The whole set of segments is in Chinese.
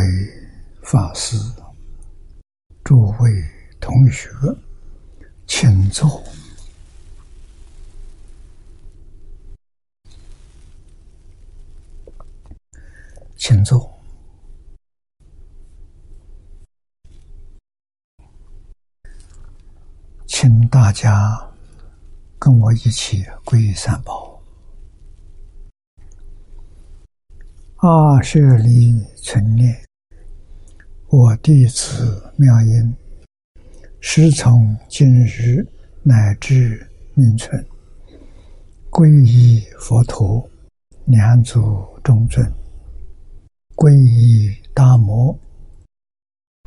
位法师、诸位同学，请坐，请坐，请大家跟我一起皈依三宝。阿舍利存念，弟子妙音，师从今日乃至命存，皈依佛陀，两祖中尊，皈依大摩，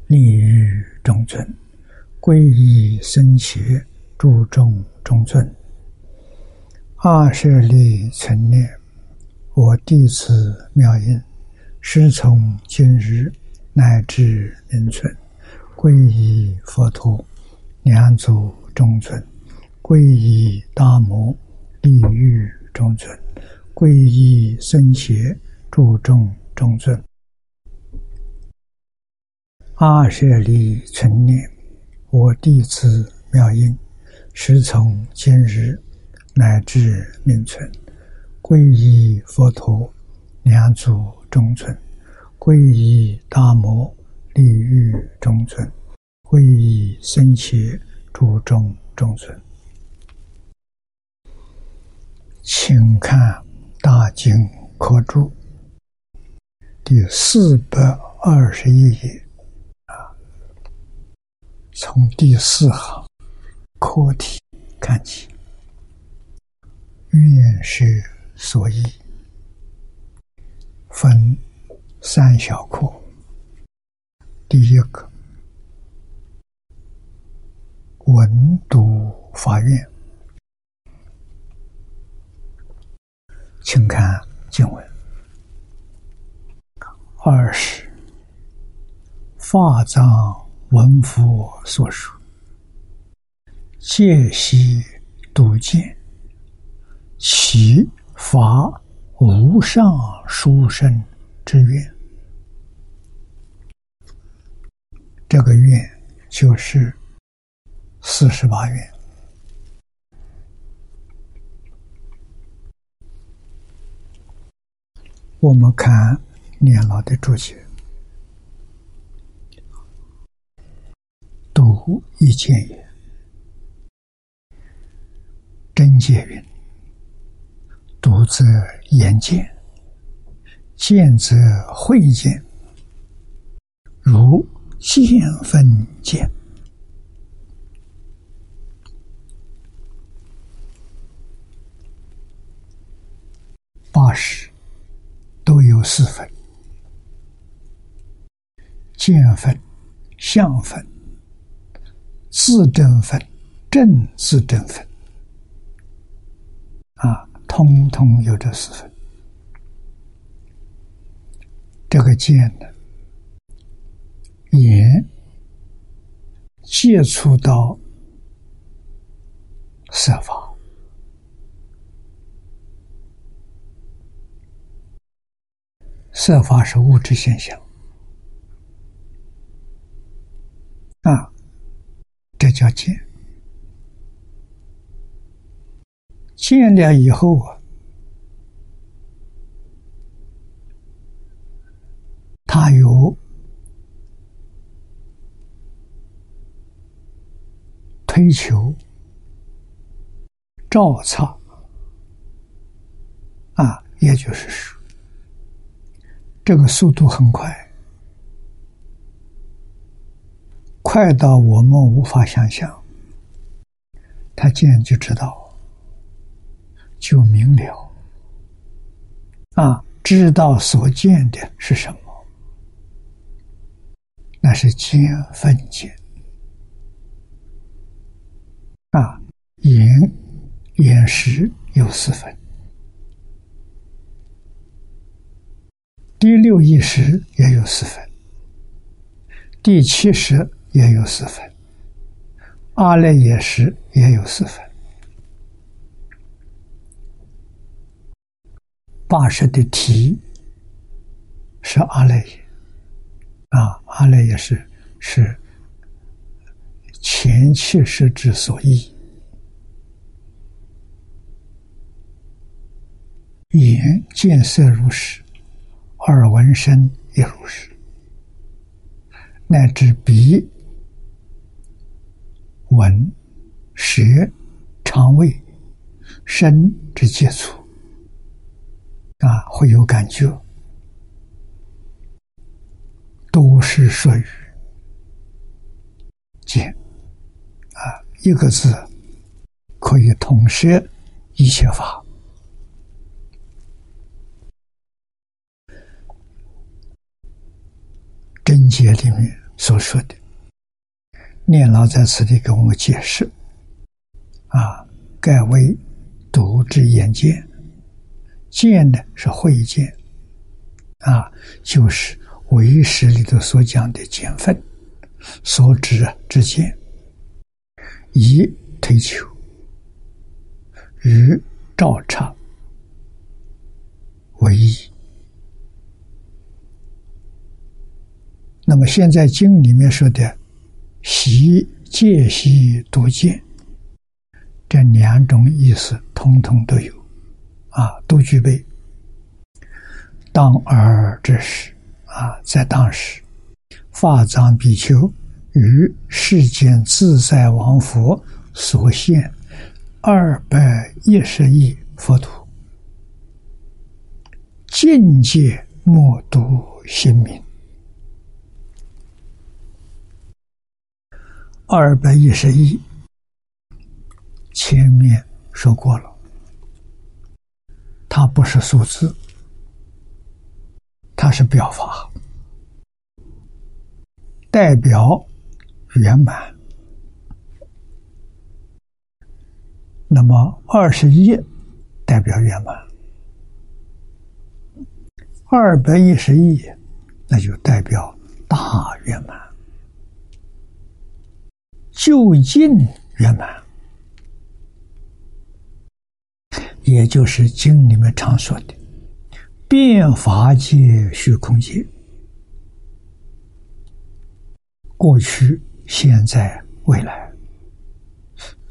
利欲中尊，皈依僧伽，诸众中尊。二舍利存念。我弟子妙音，师从今日乃至名存，皈依佛陀，两祖中尊，皈依大摩，地狱中尊，皈依僧伽，诸众中尊。阿舍利存念，我弟子妙音，时从今日乃至命存。皈依佛陀，两祖中尊；皈依大摩，利欲中尊；皈依僧伽，诸众中尊。请看《大经科注》第四百二十一页，啊，从第四行课题看起，愿是。所以分三小课。第一个文读法院，请看经文。二是法藏文佛所述，戒悉读见，其。法无上殊胜之愿，这个愿就是四十八愿。我们看年老的注解，读一见也，真解云。读则言见，见则会见，如见分见。八十都有四分：见分、相分、自证分、正自证分。啊。通通有这四分，这个见呢，也接触到色法，色法是物质现象啊，这叫见。见了以后啊，他有推求、照擦啊，也就是说，这个速度很快，快到我们无法想象。他见就知道。就明了啊，知道所见的是什么？那是见分见啊，眼眼识有四分，第六意识也有四分，第七识也有四分，阿赖耶识也有四分。八十的体是阿赖耶，啊，阿赖耶识是前七识之所依。眼见色如是，耳闻声也如是，乃至鼻、闻、舌、肠胃、身之接触，啊，会有感觉，都是属于见，一个字可以统摄一切法。真解里面所说的，念老在此地给我们解释：啊，盖为独之眼见，见呢是慧见，啊，就是唯识里头所讲的见分，所指之见，以推求。与照察为一。那么现在经里面说的“习戒习多见”这两种意思，通通都有，啊，都具备。当尔之时，啊，在当时，法藏比丘于世间自在王佛所现二百一十亿佛土，境界莫度心明。二百一十亿，前面说过了，它不是数字，它是表法，代表圆满。那么二十一代表圆满，二百一十一那就代表大圆满。就近圆满，也就是经里面常说的变法界、虚空界，过去、现在、未来，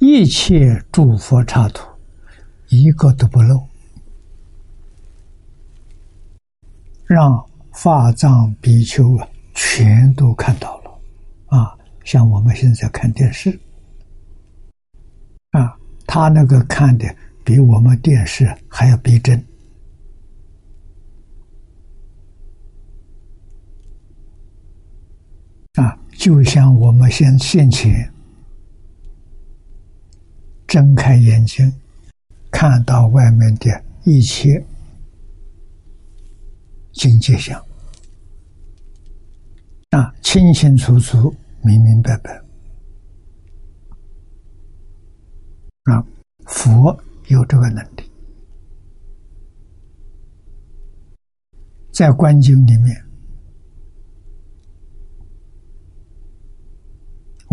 一切诸佛刹土，一个都不漏，让法藏比丘啊，全都看到了。啊。像我们现在看电视，啊，他那个看的比我们电视还要逼真，啊，就像我们现现前睁开眼睛，看到外面的一切境界相，啊，清清楚楚。明明白白啊！佛有这个能力，在观经里面，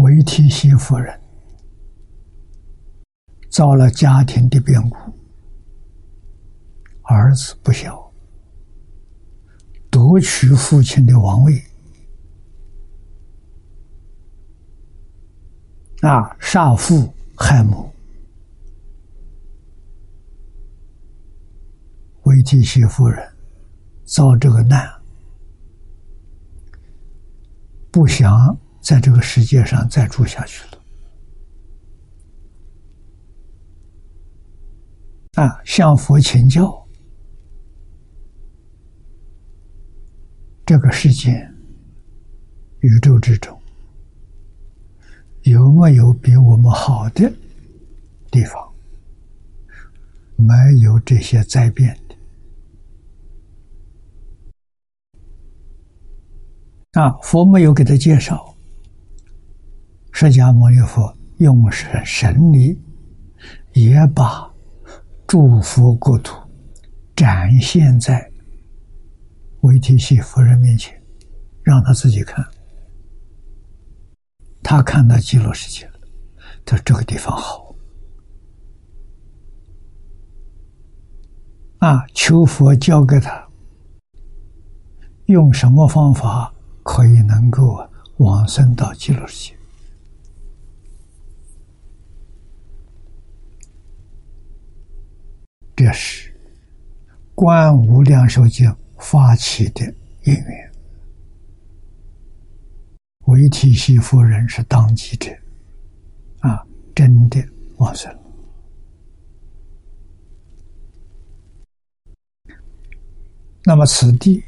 维提西夫人遭了家庭的变故，儿子不孝，夺取父亲的王位。啊！杀父害母，维提西夫人遭这个难，不想在这个世界上再住下去了。啊！向佛请教，这个世界宇宙之中。有没有比我们好的地方？没有这些灾变啊！佛没有给他介绍。释迦牟尼佛用神神力，也把诸佛国土展现在维提西夫人面前，让他自己看。他看到极乐世界了，他说：“这个地方好啊！”求佛教给他用什么方法可以能够往生到极乐世界。这是观无量寿经发起的因缘。韦提希夫人是当机者，啊，真的往生。那么此地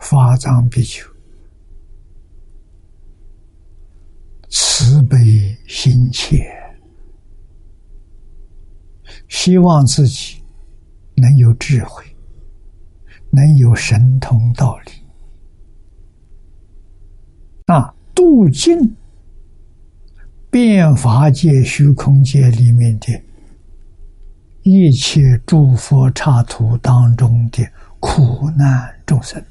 发藏比丘慈悲心切。希望自己能有智慧，能有神通道理，啊，度尽变法界、虚空界里面的一切诸佛刹土当中的苦难众生，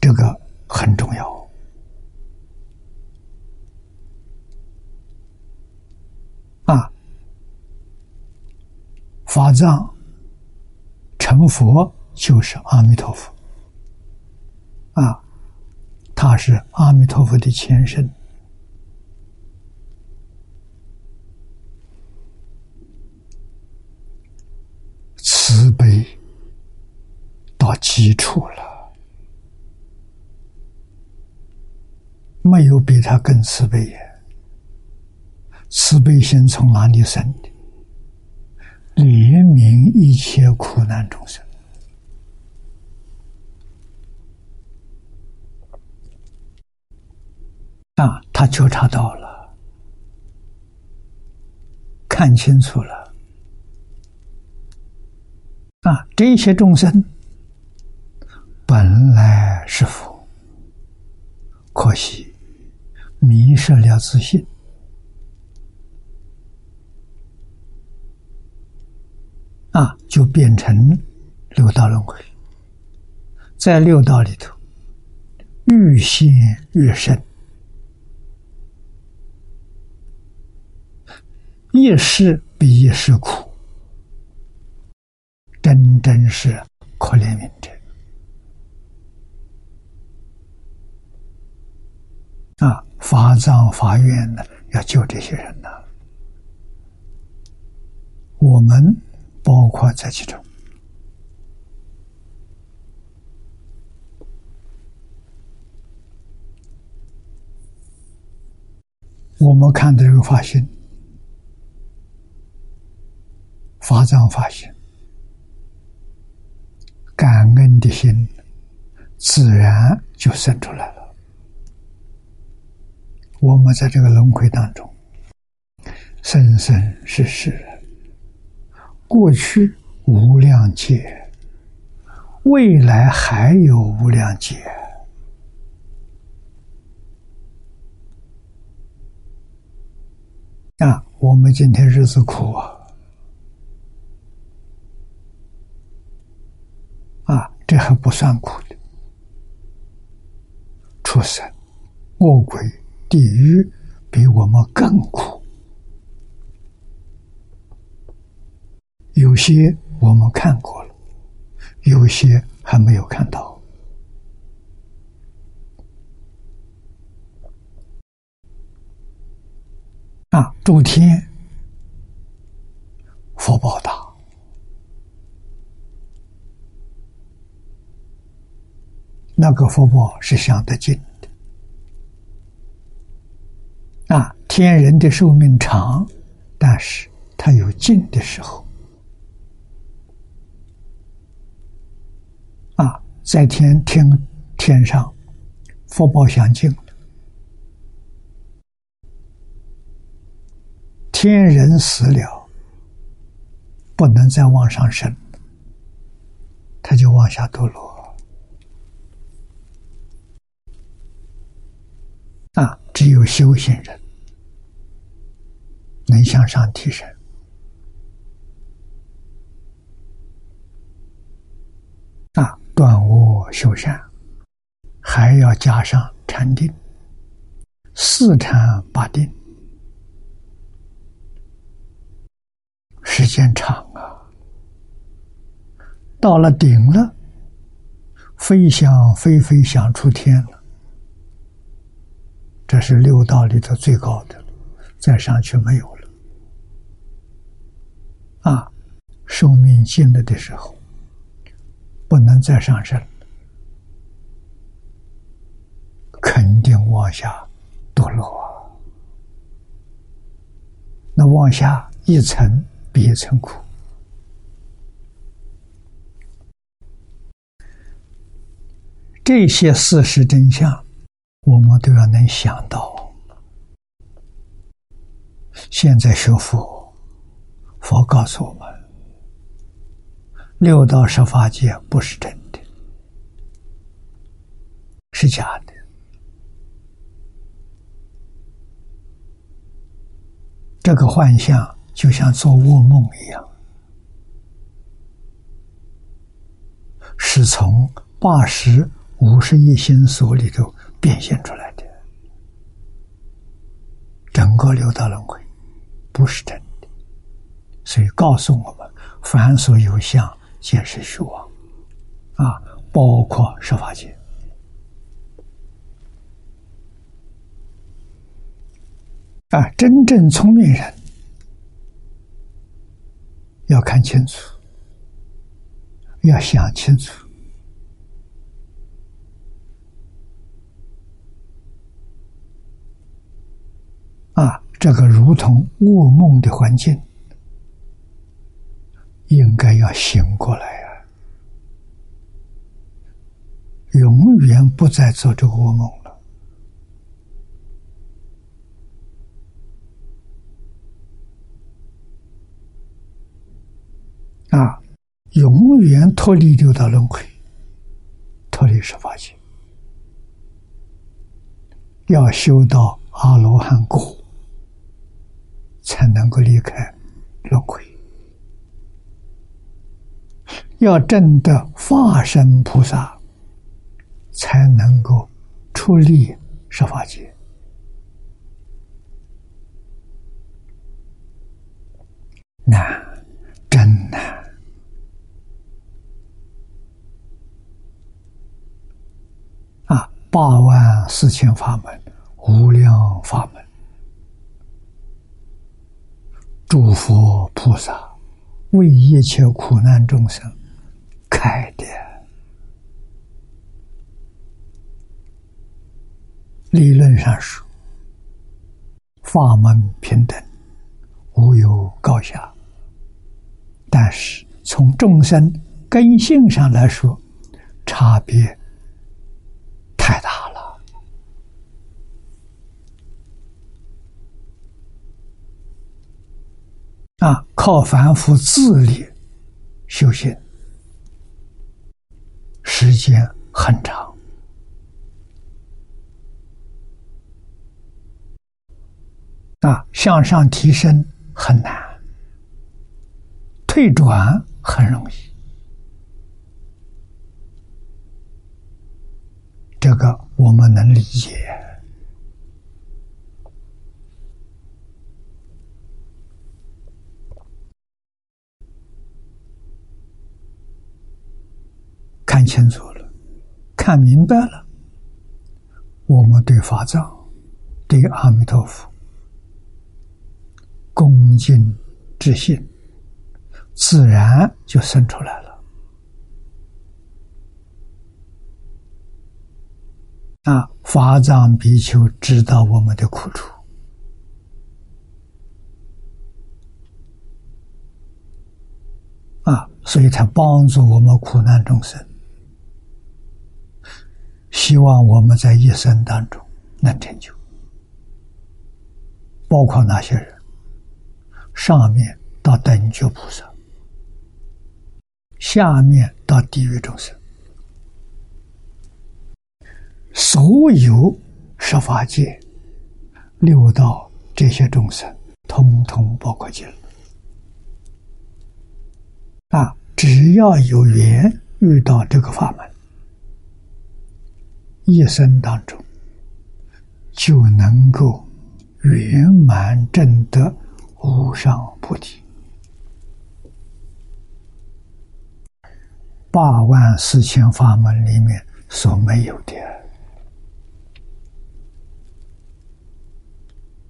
这个很重要。啊，法藏成佛就是阿弥陀佛。啊，他是阿弥陀佛的前身，慈悲到基础了，没有比他更慈悲呀。慈悲心从哪里生的？怜悯一切苦难众生啊！他觉察到了，看清楚了啊！这些众生本来是佛，可惜迷失了自信。啊，就变成六道轮回，在六道里头愈陷愈深，一世比一世苦，真真是可怜悯者啊！法藏法院呢，要救这些人呢，我们。包括在其中，我们看的这个发心、法藏发心，感恩的心自然就生出来了。我们在这个轮回当中，生生世世。过去无量劫，未来还有无量劫啊！我们今天日子苦啊！啊，这还不算苦的，畜生、恶鬼、地狱比我们更苦。有些我们看过了，有些还没有看到。啊，诸天福报大，那个福报是想得尽的。啊，天人的寿命长，但是他有尽的时候。在天天天上，福报相近天人死了，不能再往上升，他就往下堕落。啊，只有修行人能向上提升。啊。断恶修善，还要加上禅定，四禅八定，时间长啊！到了顶了，飞翔飞飞想出天了。这是六道里头最高的，再上去没有了。啊，寿命尽了的时候，不能再上升，肯定往下堕落。那往下一层比一层苦，这些事实真相，我们都要能想到。现在学佛，佛告诉我们，六道十法界不是真的，是假的。这个幻象就像做噩梦一样，是从八十五十一心所里头变现出来的。整个六道轮回不是真的，所以告诉我们：凡所有相，皆是虚妄。啊，包括设法界。啊，真正聪明人要看清楚，要想清楚。啊，这个如同噩梦的环境，应该要醒过来啊！永远不再做这个噩梦了。啊，永远脱离六道轮回，脱离十法界，要修到阿罗汉果，才能够离开轮回；要证得化身菩萨，才能够出力十法界。难，真难啊。八万四千法门，无量法门，诸佛菩萨为一切苦难众生开的。理论上说，法门平等，无有高下。但是从众生根性上来说，差别。太大了！啊，靠凡夫自力修行，时间很长。啊，向上提升很难，退转很容易。这个我们能理解，看清楚了，看明白了，我们对法藏、对阿弥陀佛恭敬之心，自然就生出来了。啊，法藏比丘知道我们的苦处，啊，所以他帮助我们苦难众生，希望我们在一生当中能成就。包括哪些人？上面到等觉菩萨，下面到地狱众生。所有十法界、六道这些众生，通通包括进来。啊，只要有缘遇到这个法门，一生当中就能够圆满证得无上菩提。八万四千法门里面所没有的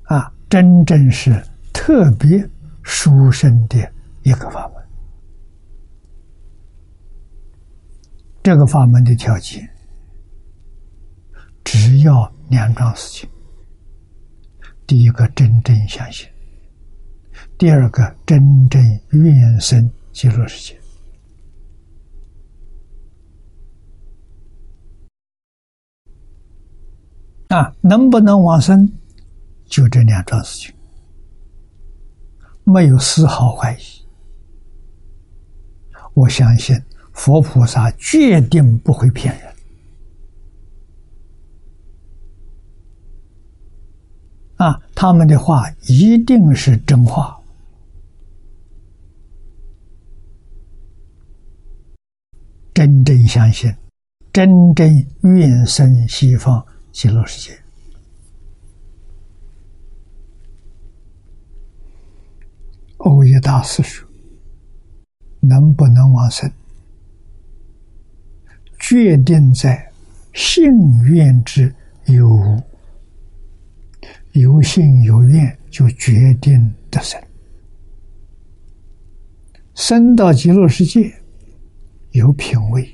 啊，真正是特别殊胜的一个法门。这个法门的条件，只要两桩事情：第一个，真正相信；第二个，真正愿生极乐世界。啊，能不能往生？就这两桩事情，没有丝毫怀疑。我相信佛菩萨决定不会骗人。啊，他们的话一定是真话。真正相信，真正愿生西方。极乐世界，欧耶大师说：“能不能往生，决定在信愿之有无。有信有愿，就决定得生。生到极乐世界，有品位。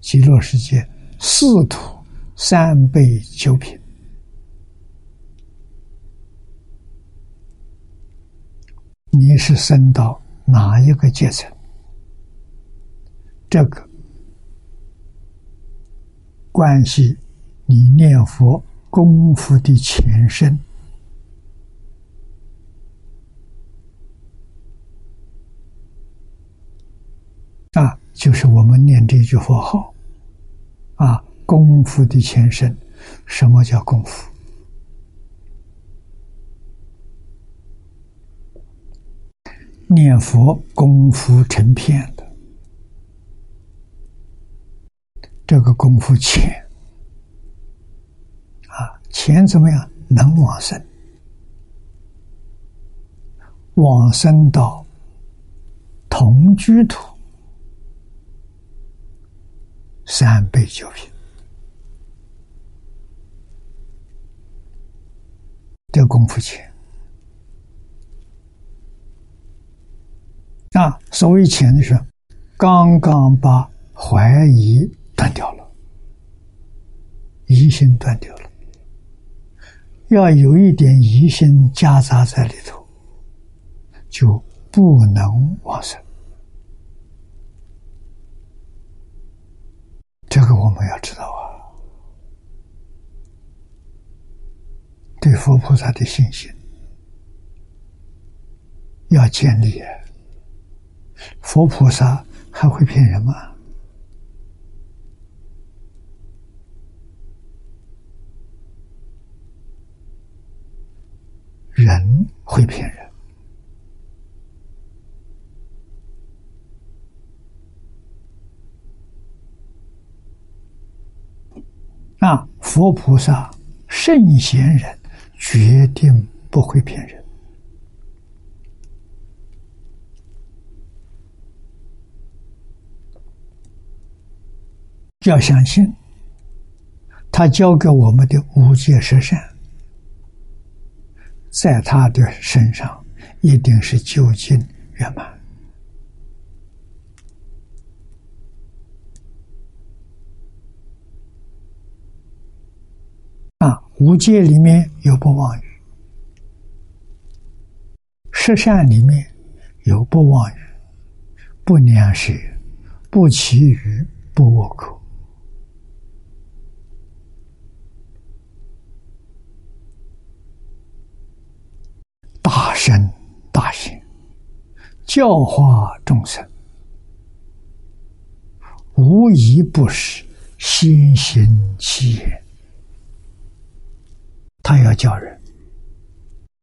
极乐世界四土。”三杯九品，你是升到哪一个阶层？这个关系你念佛功夫的前身啊，就是我们念这句佛号啊。功夫的前身，什么叫功夫？念佛功夫成片的，这个功夫浅钱，怎么样？能往生，往生到同居土三倍九品。这功夫钱啊！所谓钱的是，刚刚把怀疑断掉了，疑心断掉了。要有一点疑心夹杂在里头，就不能往生。这个我们要知道啊。对佛菩萨的信心要建立。佛菩萨还会骗人吗？人会骗人。那，佛菩萨圣贤人。决定不会骗人，要相信他教给我们的五戒十善，在他的身上一定是究竟圆满啊！五戒里面。有不妄语，十善里面有不妄语，不良舌，不绮语，不恶口，大声大行，教化众生，无一不是先行其言。他要叫人，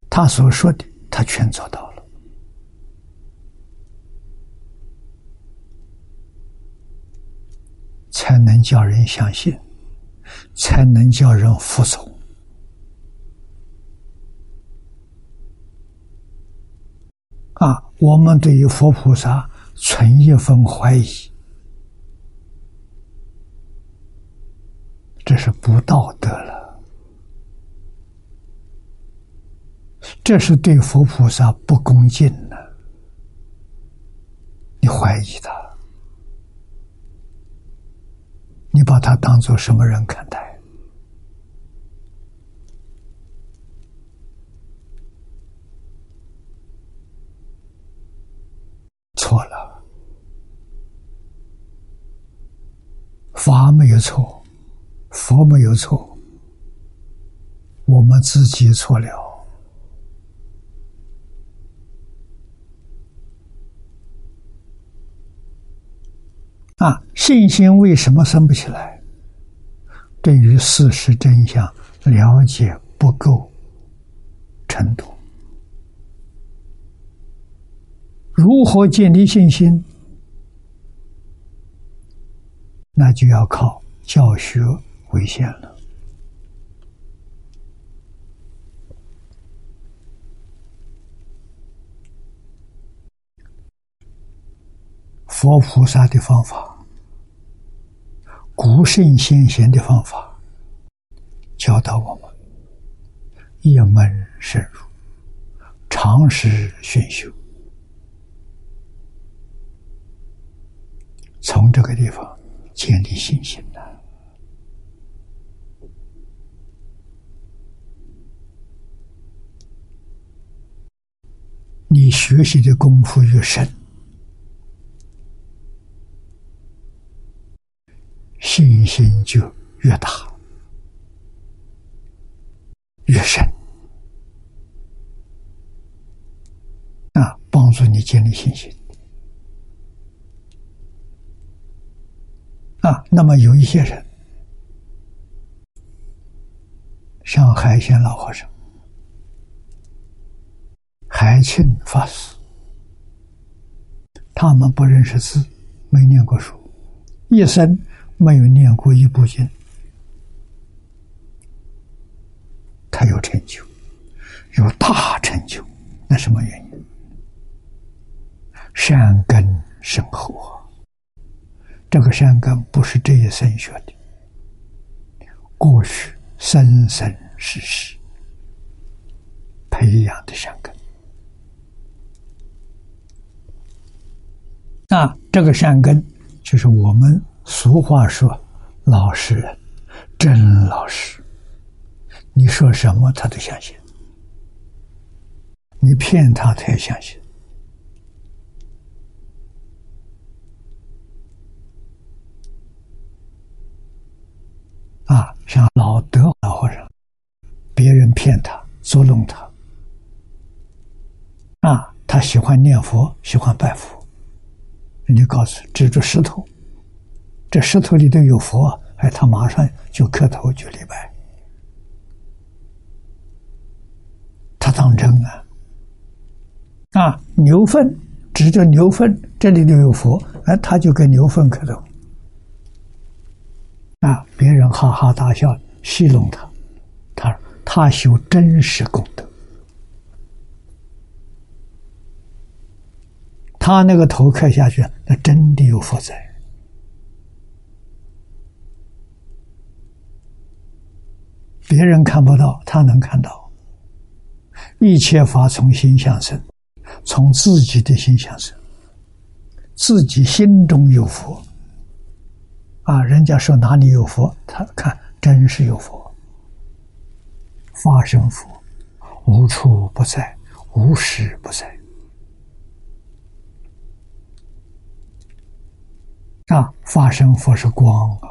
他所说的，他全做到了，才能叫人相信，才能叫人服从。啊，我们对于佛菩萨存一份怀疑。这是不道德了。这是对佛菩萨不恭敬了。你怀疑他。你把他当做什么人看待？法没有错，佛没有错，我们自己错了。啊，信心为什么升不起来？对于事实真相了解不够程度。如何建立信心？那就要靠教学为先了。佛菩萨的方法，古圣先贤的方法，教导我们一门深入，长时熏修。从这个地方建立信心的，你学习的功夫越深，信心就越大、越深啊，帮助你建立信心。啊，那么有一些人，像海鲜老和尚、海庆法师，他们不认识字，没念过书，一生没有念过一部经，他有成就，有大成就，那什么原因？善根深厚啊。这个善根不是这一生学的，过去生生世世培养的善根。那这个善根，就是我们俗话说“老实人”，真老实。你说什么，他都相信；你骗他，他也相信。啊，像老德老和尚，别人骗他、捉弄他，啊，他喜欢念佛，喜欢拜佛，你告诉指着石头，这石头里头有佛，哎，他马上就磕头就礼拜，他当真啊？啊，牛粪指着牛粪，这里头有佛，哎，他就跟牛粪磕头。啊！别人哈哈大笑，戏弄他，他他修真实功德，他那个头磕下去，那真的有佛在。别人看不到，他能看到。一切法从心相生，从自己的心相生，自己心中有佛。啊，人家说哪里有佛，他看真是有佛，法身佛，无处不在，无时不在。啊，法身佛是光啊，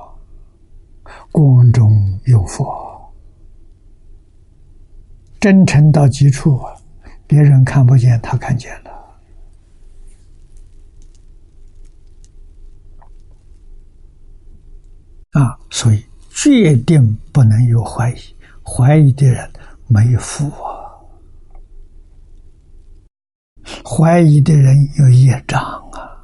光中有佛，真诚到极处啊，别人看不见，他看见。啊，所以决定不能有怀疑，怀疑的人没福啊，怀疑的人有业障啊，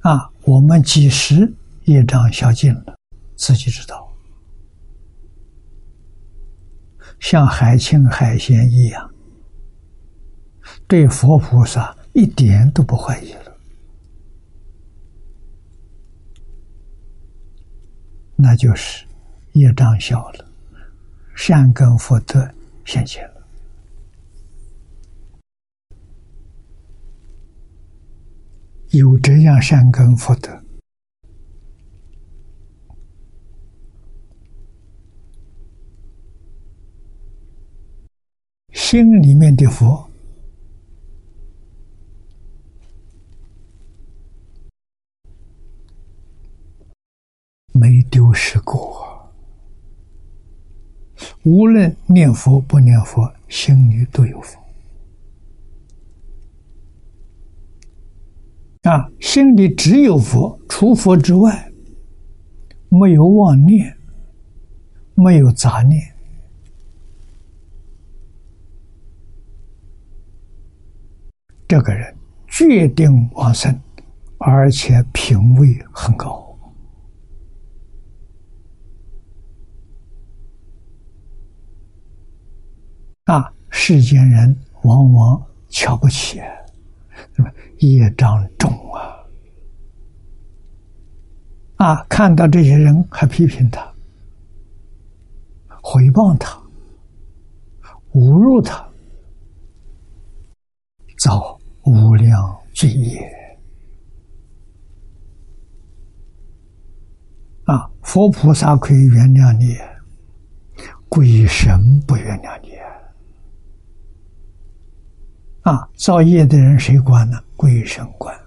啊，我们几时业障消尽了，自己知道，像海清海贤一样，对佛菩萨一点都不怀疑了。那就是业障小了，善根福德现前了。有这样善根福德，心里面的佛。没丢失过，无论念佛不念佛，心里都有佛。啊，心里只有佛，除佛之外，没有妄念，没有杂念，这个人决定往生，而且品位很高。啊，世间人往往瞧不起，是吧？业障重啊！啊，看到这些人还批评他、诽谤他、侮辱他，造无量罪业。啊，佛菩萨可以原谅你，鬼神不原谅你。啊，造业的人谁管呢？鬼神管，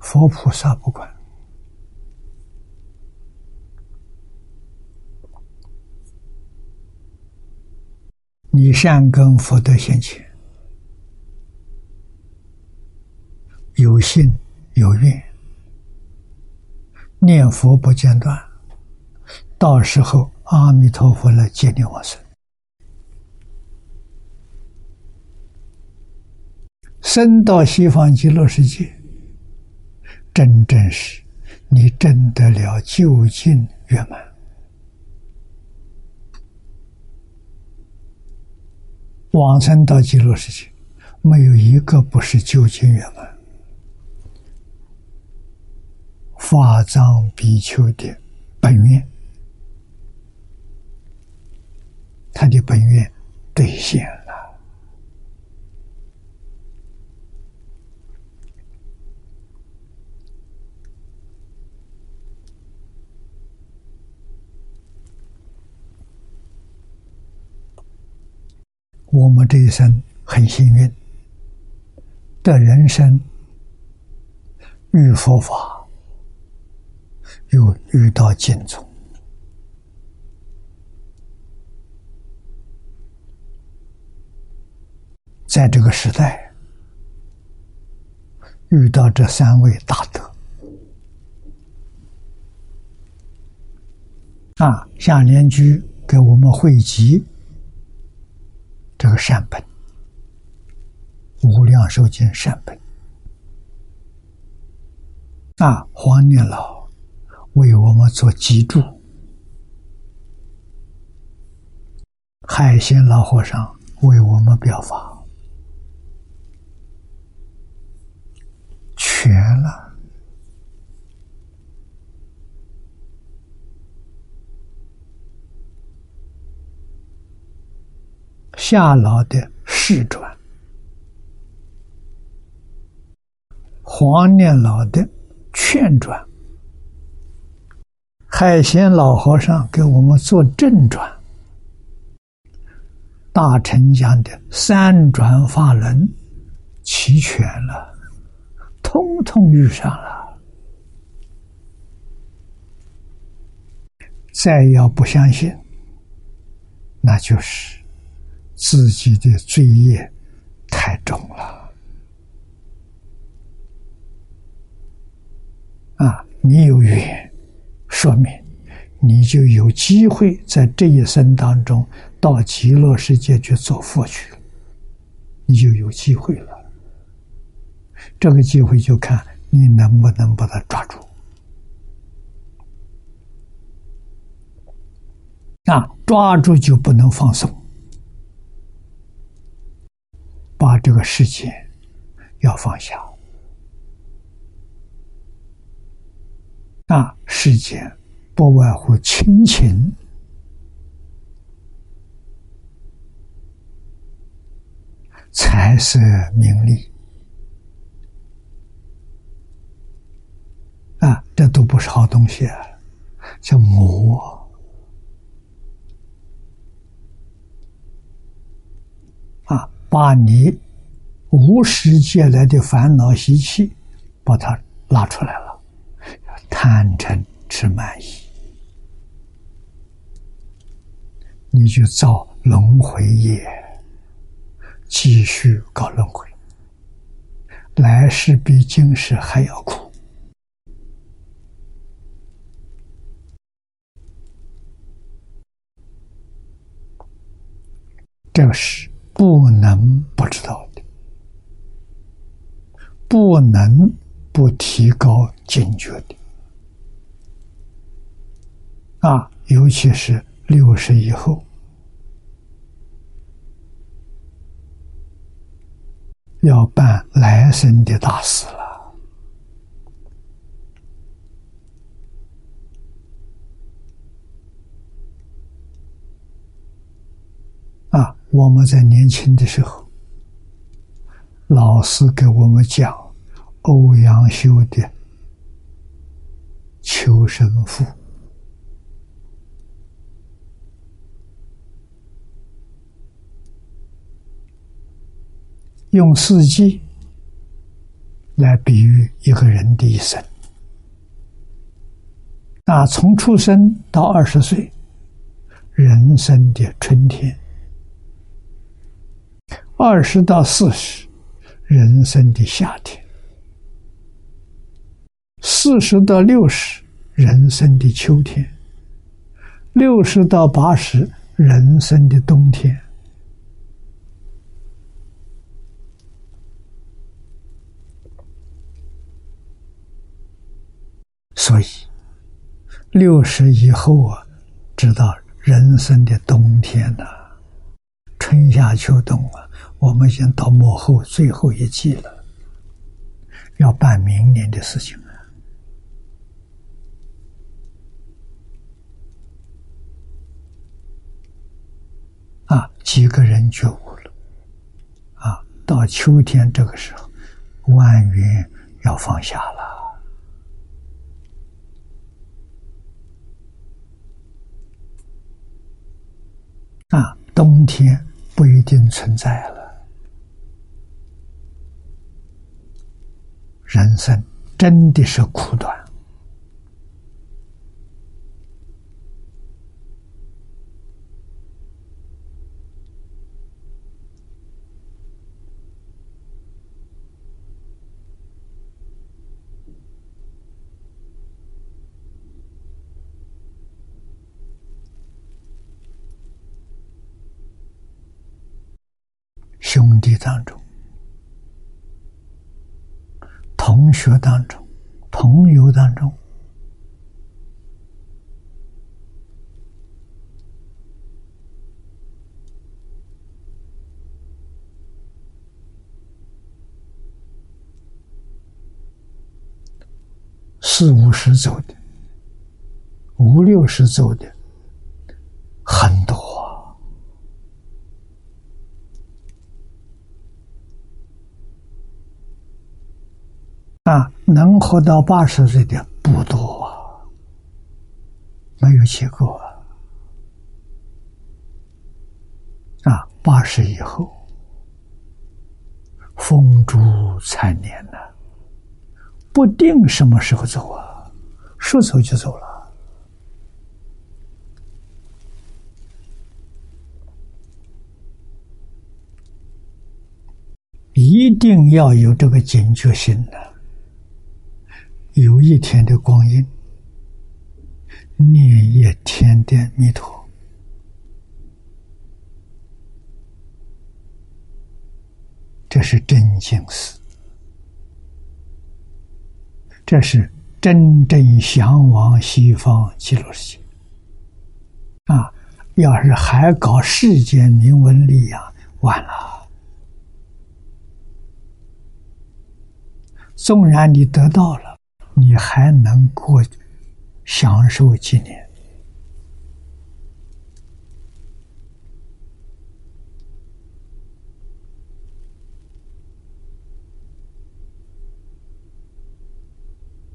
佛菩萨不管。你善根福德现前，有信有愿，念佛不间断，到时候阿弥陀佛来接你往生。生到西方极乐世界，真正是你证得了究竟圆满。往生到极乐世界，没有一个不是究竟圆满。法藏比丘的本愿，他的本愿兑现。我们这一生很幸运，的人生遇佛法，又遇到净宗，在这个时代遇到这三位大德啊，下莲居给我们汇集。这个善本，无量寿经善本大！黄念老为我们做脊柱，海鲜老和尚为我们表法，全了。夏老的世传，黄念老的劝传，海贤老和尚给我们做正传，大臣讲的三转法轮齐全了，通通遇上了。再要不相信，那就是。自己的罪业太重了啊！你有缘，说明你就有机会在这一生当中到极乐世界去做佛去了，你就有机会了。这个机会就看你能不能把它抓住啊！抓住就不能放松。把这个世界要放下啊！世间不外乎亲情、财色名利啊，这都不是好东西啊，叫魔啊，把你无始借来的烦恼习气，把它拉出来了，贪嗔痴慢疑。你就造轮回业，继续搞轮回，来世比今世还要苦。这个是不能不知道的，不能不提高警觉的啊，尤其是。六十以后，要办来生的大事了。啊，我们在年轻的时候，老师给我们讲欧阳修的《求生赋》。用四季来比喻一个人的一生，那从出生到二十岁，人生的春天；二十到四十，人生的夏天；四十到六十，人生的秋天；六十到八十，人生的冬天。所以，六十以后啊，知道人生的冬天呐，春夏秋冬啊，我们已经到幕后最后一季了，要办明年的事情了。啊，几个人觉悟了，啊，到秋天这个时候，万云要放下了。啊，冬天不一定存在了。人生真的是苦短，兄弟当中，学当中，朋友当中，四五十走的，五六十走的，很多。啊，能活到八十岁的不多啊，没有几个啊。啊八十以后，风烛残年呐，不定什么时候走啊，说走就走了。一定要有这个警觉性的。有一天的光阴，念一天的弥陀，这是真经事，这是真正向往西方极乐世界。啊，要是还搞世间名闻利养，完了。纵然你得到了。你还能过享受几年。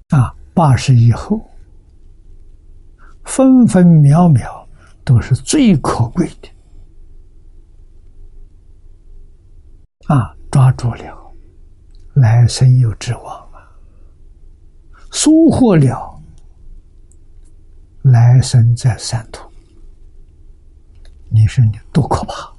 啊，八十以后，分分秒秒都是最可贵的。啊，抓住了，来生有指望；收获了，来生在三途。你说你多可怕！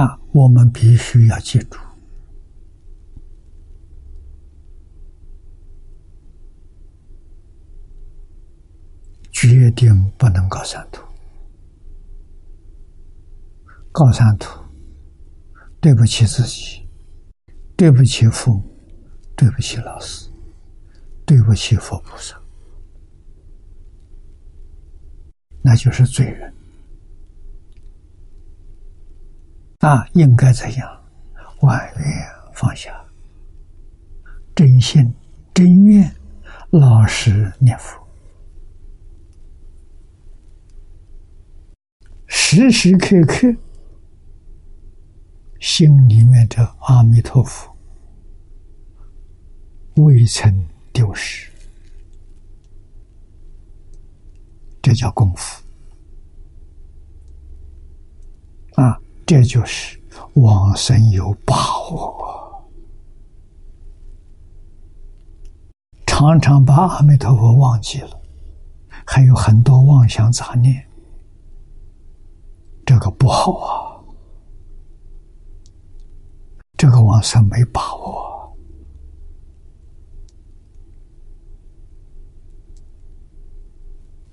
啊，我们必须要记住，决定不能搞三途。搞三途，对不起自己，对不起父母，对不起老师，对不起佛菩萨，那就是罪人。那，应该怎样？万愿放下，真心真愿，老实念佛，时时刻刻心里面的阿弥陀佛未曾丢失，这叫功夫。啊。这就是往生有把握，常常把阿弥陀佛忘记了，还有很多妄想杂念，这个不好啊！这个往生没把握，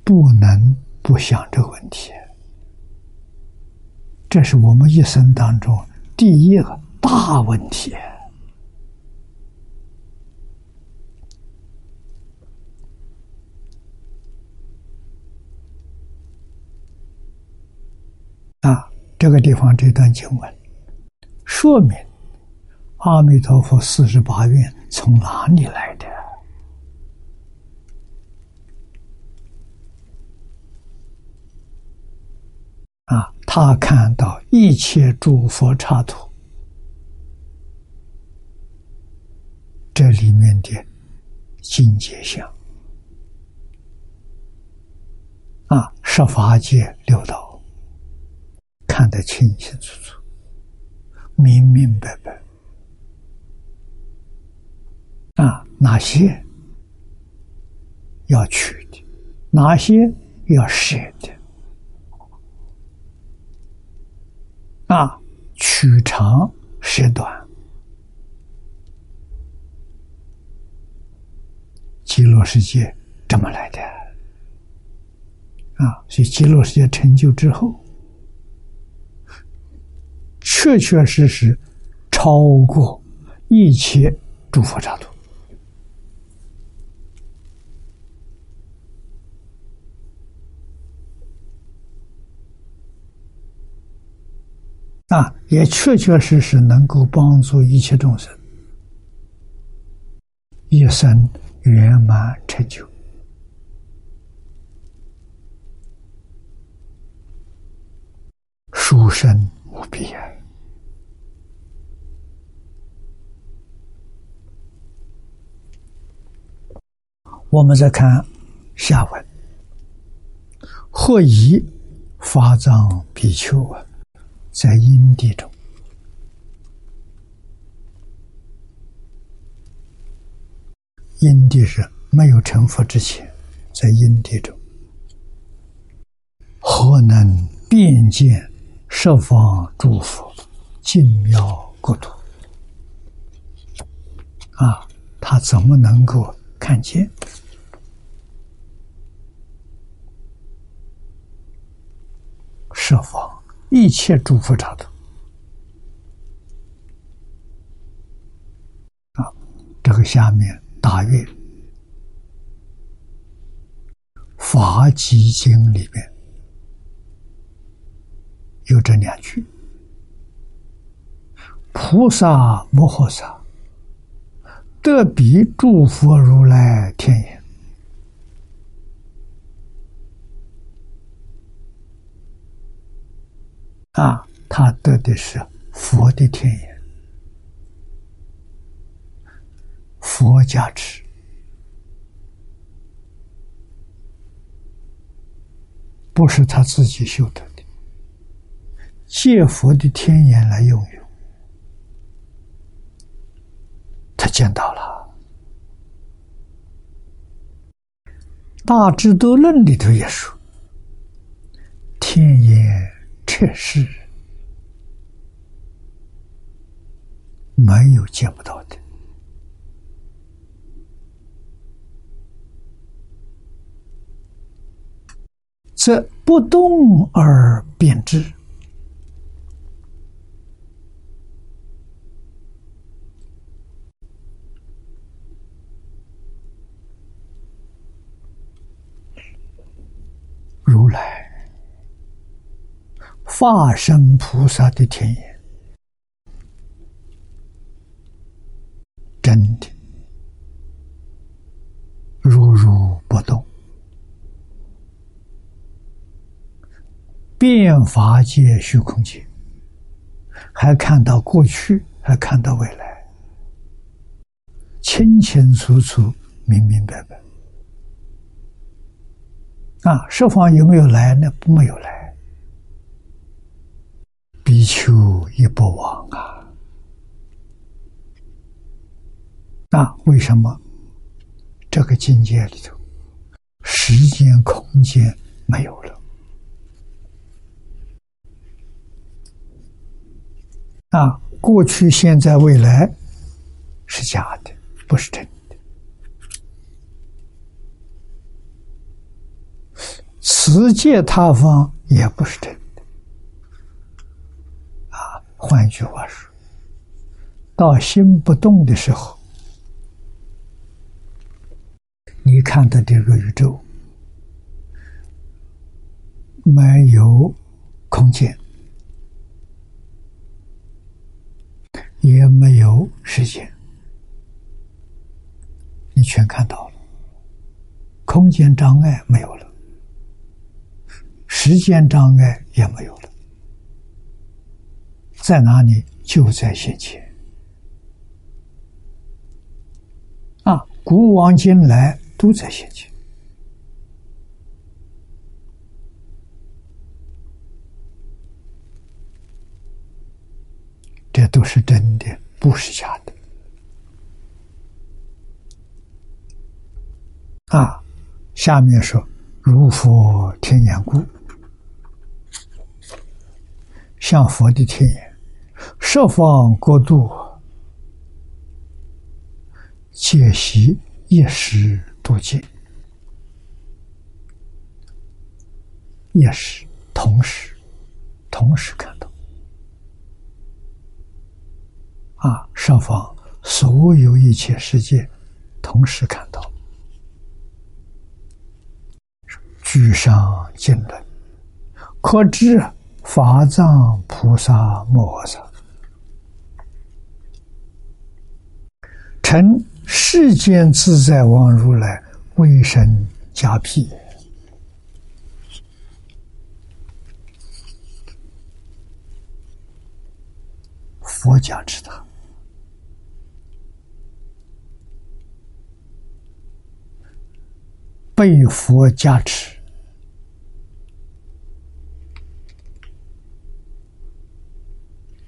不能不想这个问题。这是我们一生当中第一个大问题啊！这个地方这段经文说明阿弥陀佛四十八愿从哪里来的？啊，他看到一切诸佛刹土，这里面的境界相，啊，十法界六道，看得清清楚楚、明明白白。啊，哪些要去的，哪些要舍的。啊，取长舍短，极乐世界这么来的啊！所以极乐世界成就之后，确确实实超过一切诸佛刹土。啊，也确确实实能够帮助一切众生一生圆满成就，殊胜无比啊！我们再看下文，或以法藏比丘啊。在阴地中，阴地是没有成佛之前，在阴地中，何能辨见十方诸佛精妙国土？啊，他怎么能够看见？十方。一切诸佛刹土啊，这个下面大约法集经》里面有这两句：“菩萨摩诃萨得彼诸佛如来天眼。”啊，他得的是佛的天眼，佛加持，不是他自己修得的，借佛的天眼来用用，他见到了，《大智度论》里头也说，天眼。确实没有见不到的，则不动而变之，如来。化身菩萨的天眼，真的如如不动，变法界虚空界，还看到过去，还看到未来，清清楚楚、明明白白。啊，十方有没有来呢？没有来。比丘也不亡啊！那为什么这个境界里头，时间空间没有了？啊，过去、现在、未来是假的，不是真的。此界他方也不是真的。换一句话说，到心不动的时候，你看的这个宇宙没有空间，也没有时间，你全看到了，空间障碍没有了，时间障碍也没有了。在哪里？就在现前。啊，古往今来都在现前。这都是真的，不是假的。啊，下面说：“如佛天眼故，像佛的天眼。”十方国度，皆悉一时度尽，一时同时，同时看到啊！十方所有一切世界，同时看到。居上经论，可知法藏菩萨摩诃萨。成世间自在王如来为神加庇，佛加持他，被佛加持。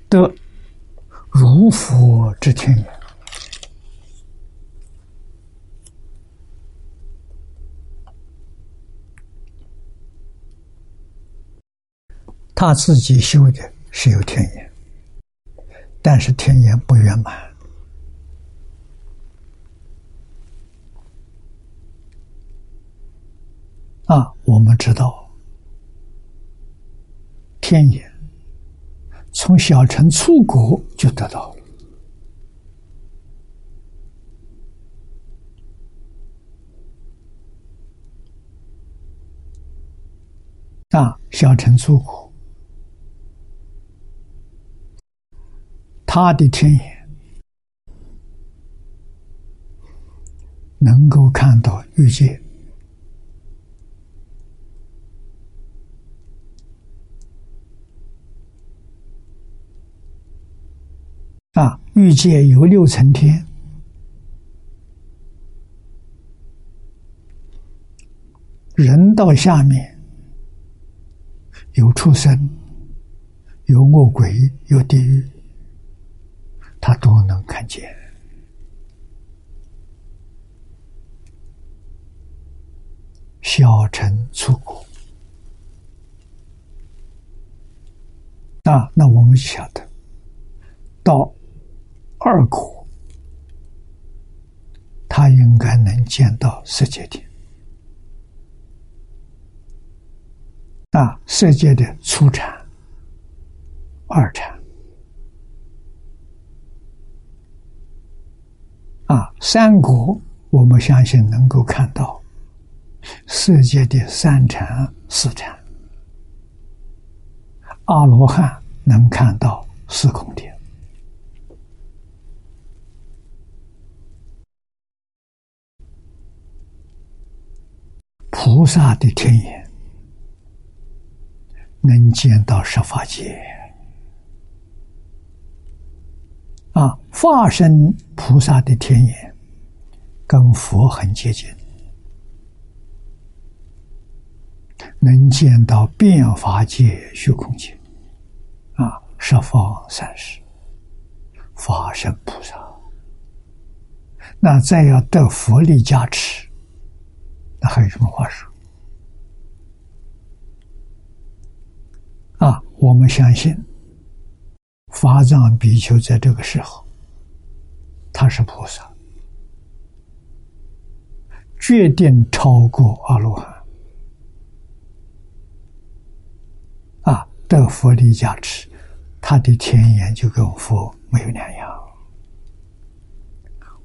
得如佛之天。眼。他自己修的是有天眼，但是天眼不圆满。啊，我们知道，天眼从小乘出国就得到了，啊，小乘出国，他的天眼能够看到欲界。啊，欲界有六层天，人到下面有畜生，有恶鬼，有地狱，他都能看见。小乘出国那，那我们晓得到。二苦，他应该能见到色界天啊，色界的初禅、二禅啊，三国我们相信能够看到世界的三禅、四禅，阿罗汉能看到四空天。菩萨的天眼能见到十法界啊，化身菩萨的天眼跟佛很接近，能见到变法界、虚空界啊，十方三世法身菩萨，那再要得佛力加持。那还有什么话说？啊，我们相信法藏比丘在这个时候，他是菩萨，决定超过阿罗汉，啊，得佛力加持，他的天眼就跟佛没有两样，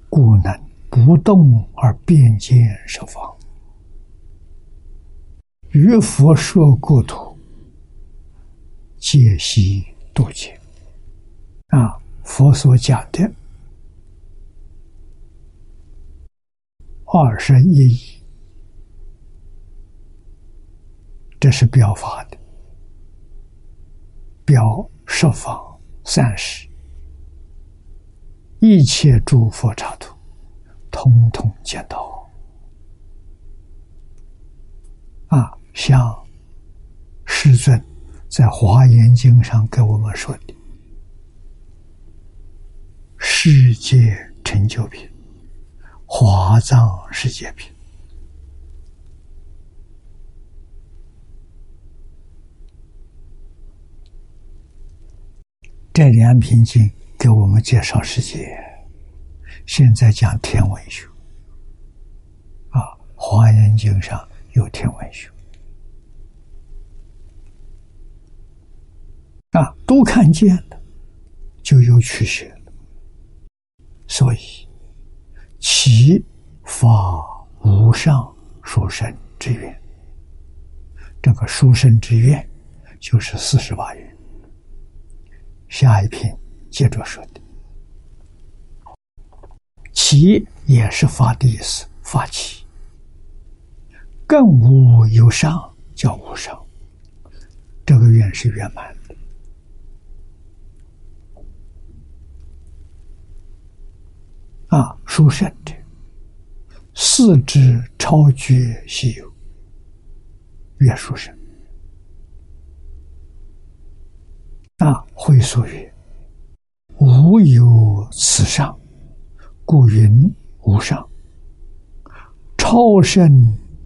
故能不动而遍见十方。与佛说故土，皆悉度劫。啊，佛所讲的二十一义，这是表法的，表十方三世一切诸佛刹土，通通见到。啊。像师尊在《华严经》上给我们说的“世界成就品”、“华藏世界品”这两品经给我们介绍世界。现在讲天文学啊，《华严经》上有天文学。啊，都看见了，就有取舍了。所以，其法无上殊胜之愿，这个殊胜之愿就是四十八愿。下一篇接着说的，其也是发的意思，发起，更无有上，叫无上，这个愿是圆满的。啊，殊胜者，四肢超绝稀有，曰殊胜。啊，会所曰：无有此上，故云无上。超胜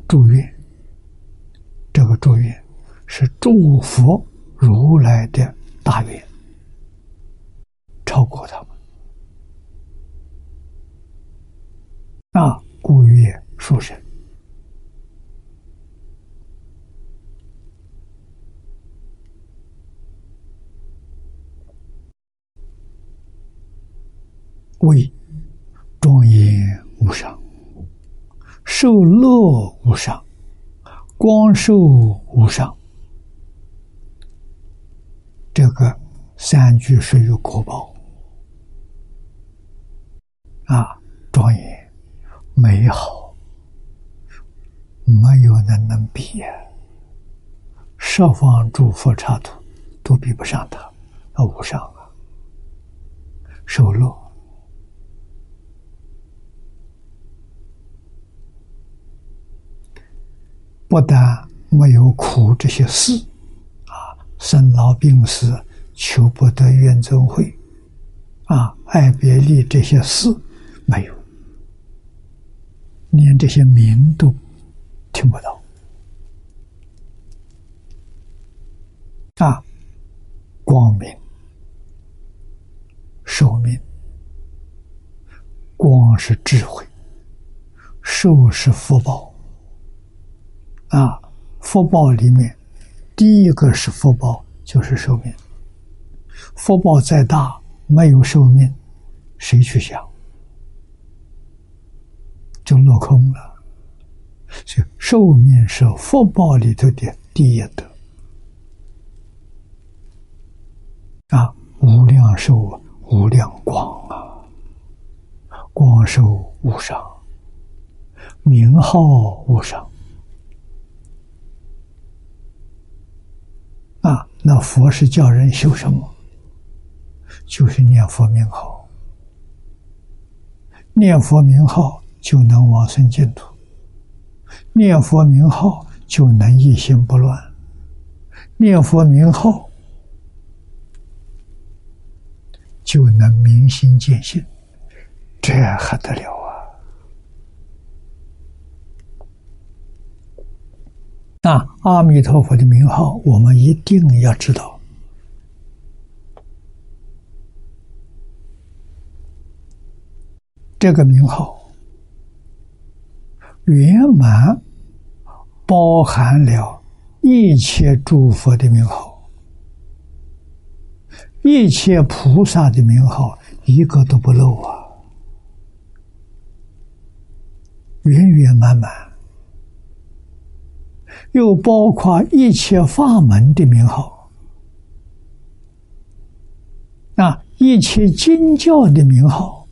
祝愿，这个祝愿是祝福如来的大愿，超过他们。啊，故曰殊胜，为庄严无上，受乐无上，光寿无上，这个三句是有国宝啊，庄严。美好，没有人能比呀。十方诸佛刹土都比不上他，那无上啊，受乐。不但没有苦这些事，啊，生老病死、求不得、怨憎会，啊，爱别离这些事没有，连这些名都听不到，啊，光明、寿命，光是智慧，寿是福报。啊，福报里面，第一个是福报，就是寿命。福报再大，没有寿命，谁去想？就落空了。所以，寿命是福报里头的第一德。啊，无量寿，无量光啊，光寿无上，名号无上。啊，那佛是叫人修什么？就是念佛名号，念佛名号就能往生净土，念佛名号就能一心不乱，念佛名号就能明心见性，这还得了啊？那阿弥陀佛的名号，我们一定要知道。这个名号圆满包含了一切诸佛的名号，一切菩萨的名号，一个都不漏啊，圆圆满满。又包括一切法门的名号，啊，一切经教的名号，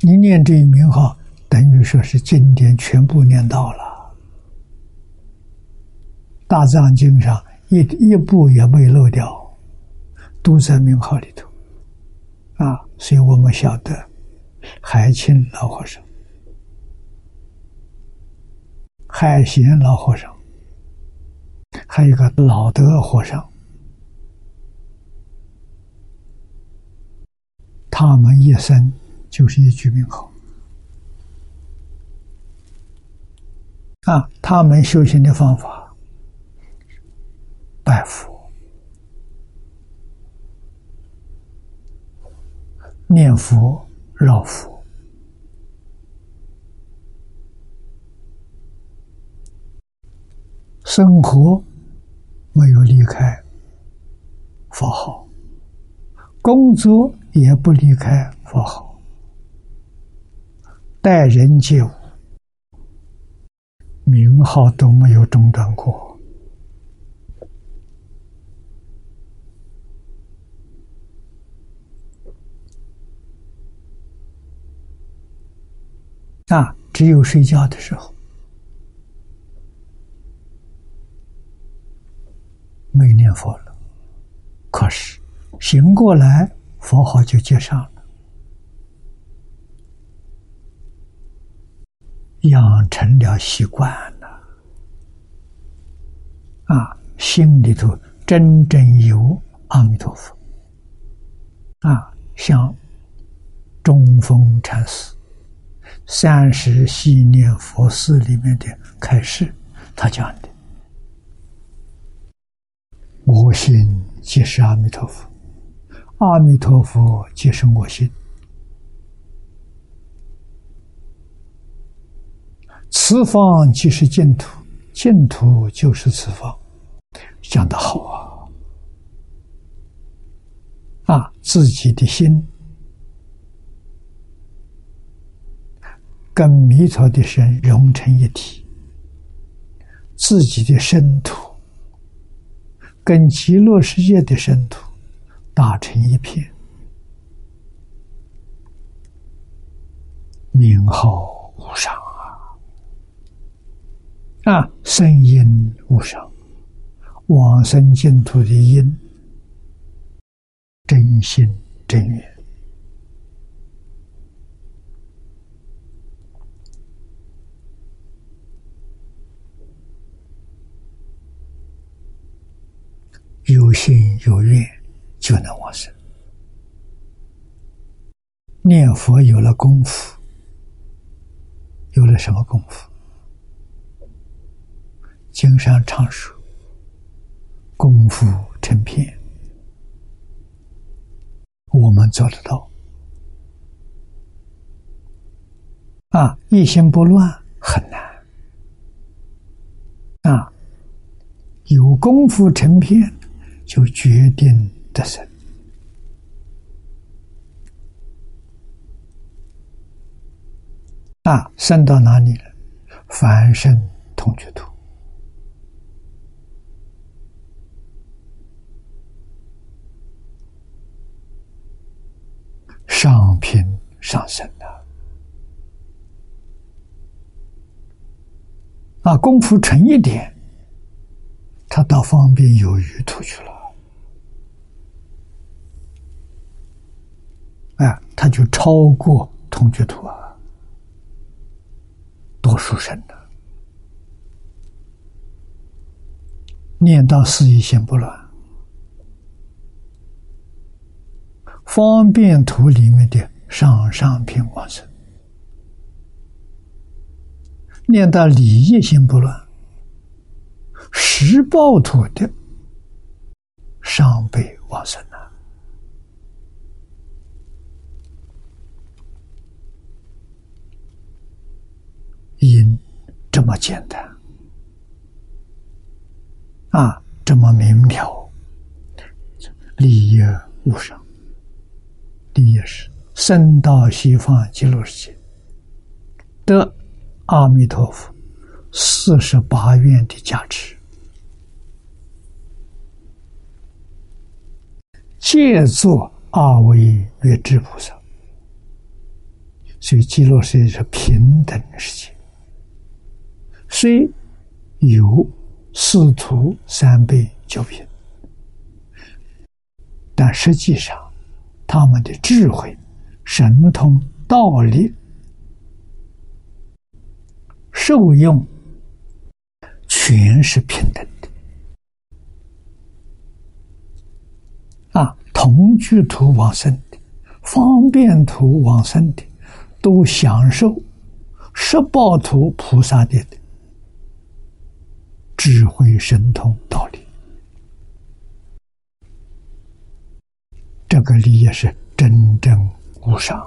你念这一名号，等于说是经典全部念到了，《大藏经》上一一步也没漏掉，都在名号里头，啊，所以我们晓得海清老和尚。海贤老和尚，还有一个老德和尚，他们一生就是一句名号啊！他们修行的方法，拜佛、念佛、绕佛。生活没有离开佛号，工作也不离开佛号，待人接物，名号都没有中断过。啊，只有睡觉的时候。没念佛了，可是醒过来，佛号就接上了，养成了习惯了。啊，心里头真正有阿弥陀佛。啊，像中峰禅师《三十系念佛寺》里面的开示，他讲的。我心即是阿弥陀佛，阿弥陀佛即是我心。此方即是净土，净土就是此方。讲得好啊！啊，自己的心跟弥陀的身融成一体，自己的身土。跟极乐世界的身土打成一片，名号无上啊！啊，声音无上，往生净土的因，真心真愿。有心有愿，就能往生。念佛有了功夫，有了什么功夫？经上常说：“功夫成片。”我们做得到。啊，一心不乱很难。啊，有功夫成片。就决定得生啊！生到哪里了？凡圣同居土，上品上升的啊！功夫沉一点，他到方便有余土去了。哎，他就超过同居土啊，多殊胜的！念到四意心不乱，方便图里面的上上品往生，念到礼业心不乱，十报图的上辈往生。因这么简单啊，这么明了，利益无上，第一是生到西方极乐世界，得阿弥陀佛四十八愿的加持，借作阿惟越智菩萨，所以极乐世界是平等的世界。虽有四徒三辈九品，但实际上他们的智慧、神通、道力、受用，全是平等的。啊，同居图往生的、方便图往生的，都享受十报图菩萨的。智慧神通道理，这个理也是真正无上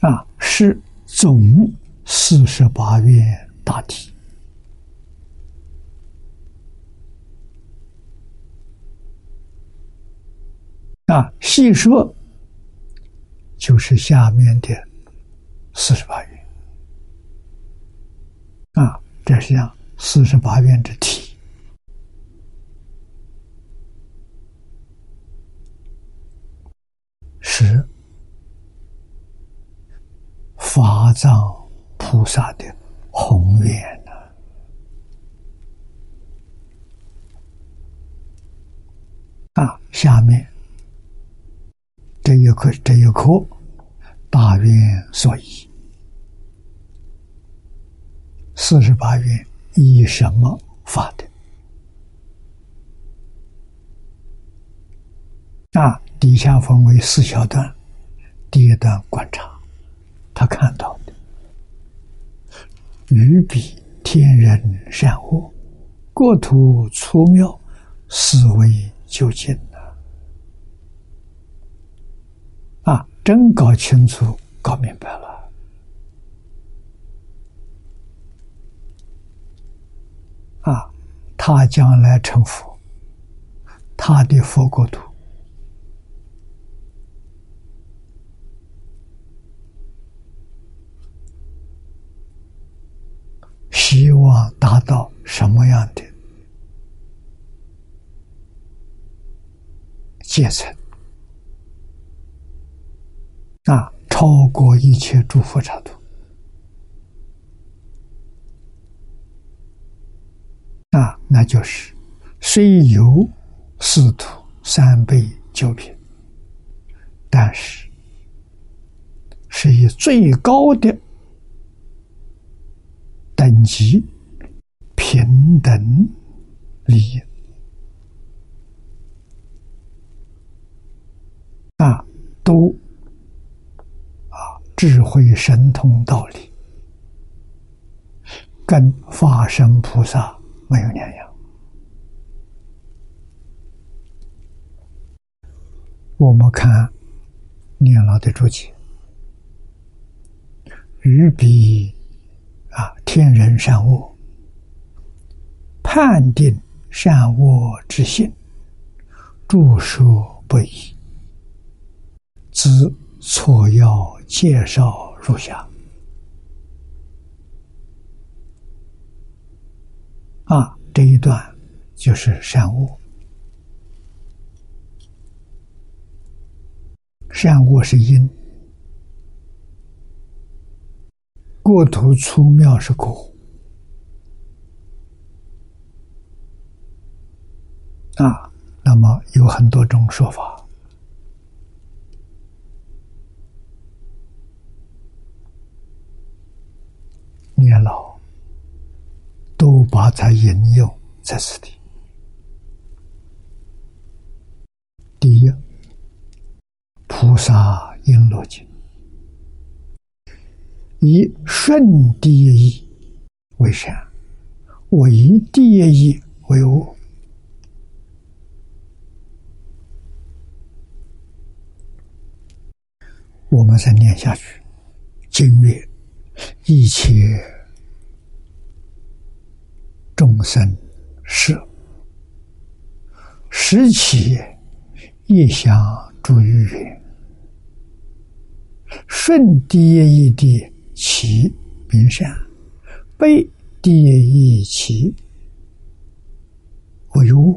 啊！啊，是总四十八愿大体啊，细说就是下面的四十八愿。啊，这是讲四十八愿之体，是法藏菩萨的宏愿呐。啊，下面这一课，这一课大愿所依。四十八愿以什么发的？啊，底下分为四小段。第一段观察，他看到的，于彼天人善恶，国土粗妙，思维究竟呐！啊，真搞清楚、搞明白了。啊，他将来成佛，他的佛国土希望达到什么样的阶层。啊，超过一切诸佛刹土。啊，那就是虽有四土三辈九品，但是是以最高的等级。平等利益啊，都啊，智慧神通道理，跟法身菩萨没有两样。我们看念老的注解，于彼啊，天人善恶。判定善恶之性，著书不一，兹错要介绍如下。啊，这一段就是善恶，善恶是因，过途粗妙是果。啊，那么有很多种说法。年老都把它引用在此地。第一，菩萨应罗经以顺第一义为善，为第一义为恶。我们再念下去，经曰：“一切众生是时起一想诸于缘，顺第一义的其名善，背第一义起为恶。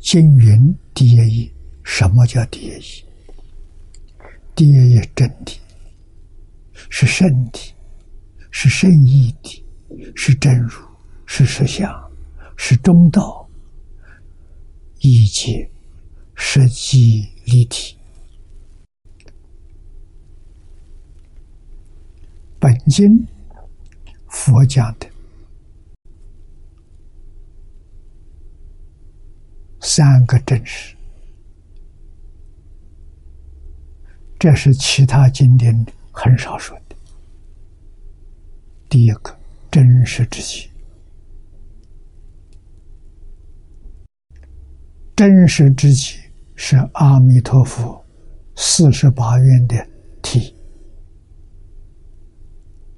经云第一义。”什么叫第一义？第一义真谛，是圣谛，是圣义谛，是真如，是实相，是中道，以及实际立体。本经佛讲的三个真实。这是其他经典很少说的。第一个真实之气，真实之气是阿弥陀佛四十八愿的体，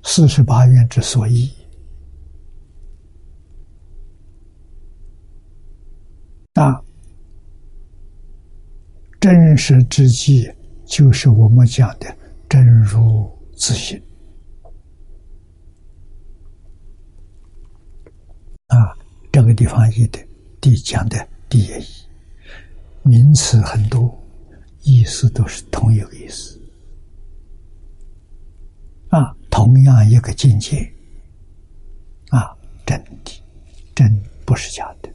四十八愿之所以啊，真实之际。就是我们讲的真如自性啊，这个地方一的第讲的第一义，名词很多，意思都是同一个意思啊，同样一个境界啊，真的，真不是假的，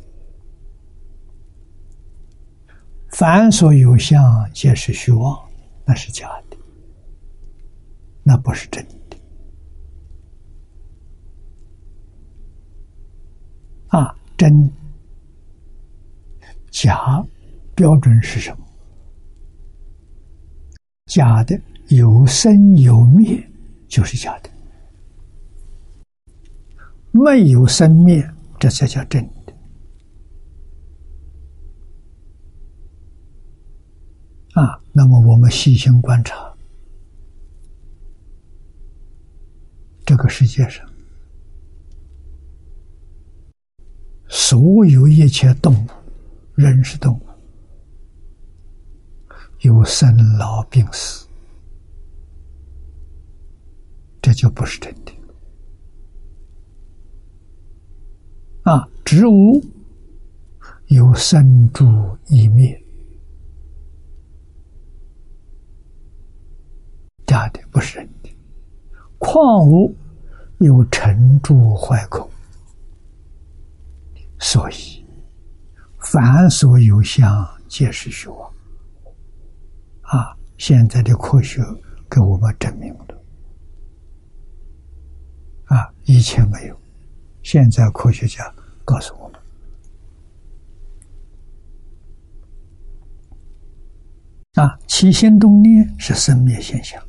凡所有相，皆是虚妄。那是假的，那不是真的。啊，真假标准是什么？假的有生有灭就是假的，没有生灭，这才叫真的。啊，那么我们细心观察，这个世界上所有一切动物，人是动物，有生老病死，这就不是真的。啊，植物有生住异灭，假的不是真的；矿物有成住坏空，所以凡所有相，皆是虚妄。啊，现在的科学给我们证明了。啊，以前没有，现在科学家告诉我们，啊，起心动念是生灭现象。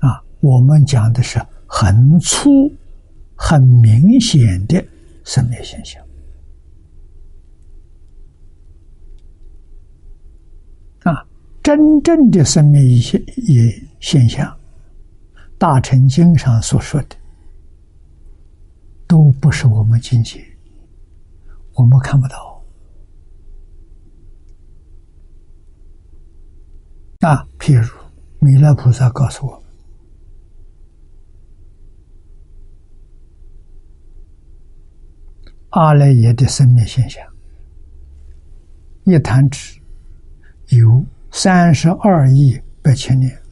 啊，我们讲的是很粗、很明显的生灭现象。啊，真正的生灭一些也现象。大乘经上所说的，都不是我们境界，我们看不到。啊，譬如弥勒菩萨告诉我们，阿赖耶的生命现象，一弹指有三十二亿八千年。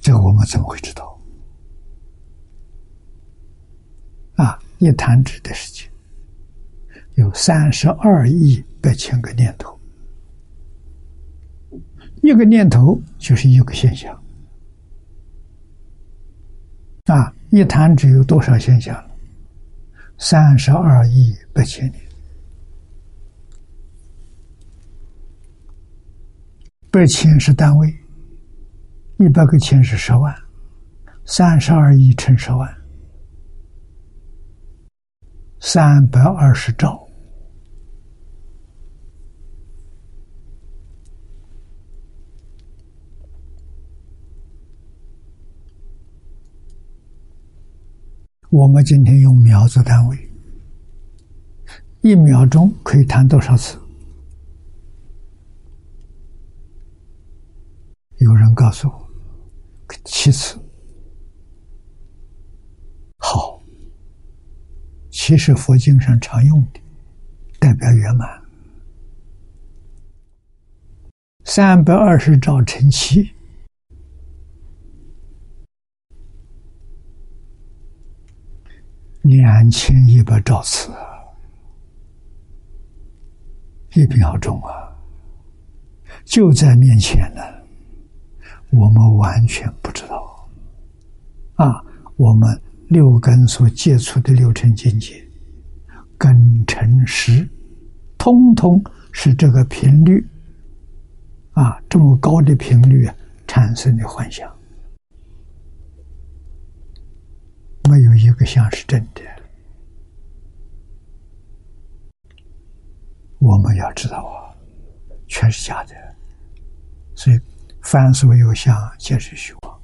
这我们怎么会知道？啊，一弹指的时间有三十二亿八千个念头，一个念头就是一个现象。啊，一弹指有多少现象？三十二亿八千年，八千是单位。一百个千是十万，三十二亿乘十万，三百二十兆。我们今天用秒做单位，一秒钟可以弹多少次？有人告诉我。七次，好，七是佛经上常用的，代表圆满。三百二十兆乘七，两千一百兆次，一秒钟啊，就在面前呢。我们完全不知道，啊，我们六根所接触的六尘境界，根尘识，通通是这个频率，啊，这么高的频率产生的幻想，没有一个像是真的。我们要知道啊，全是假的，所以。凡所有相，皆是虚妄。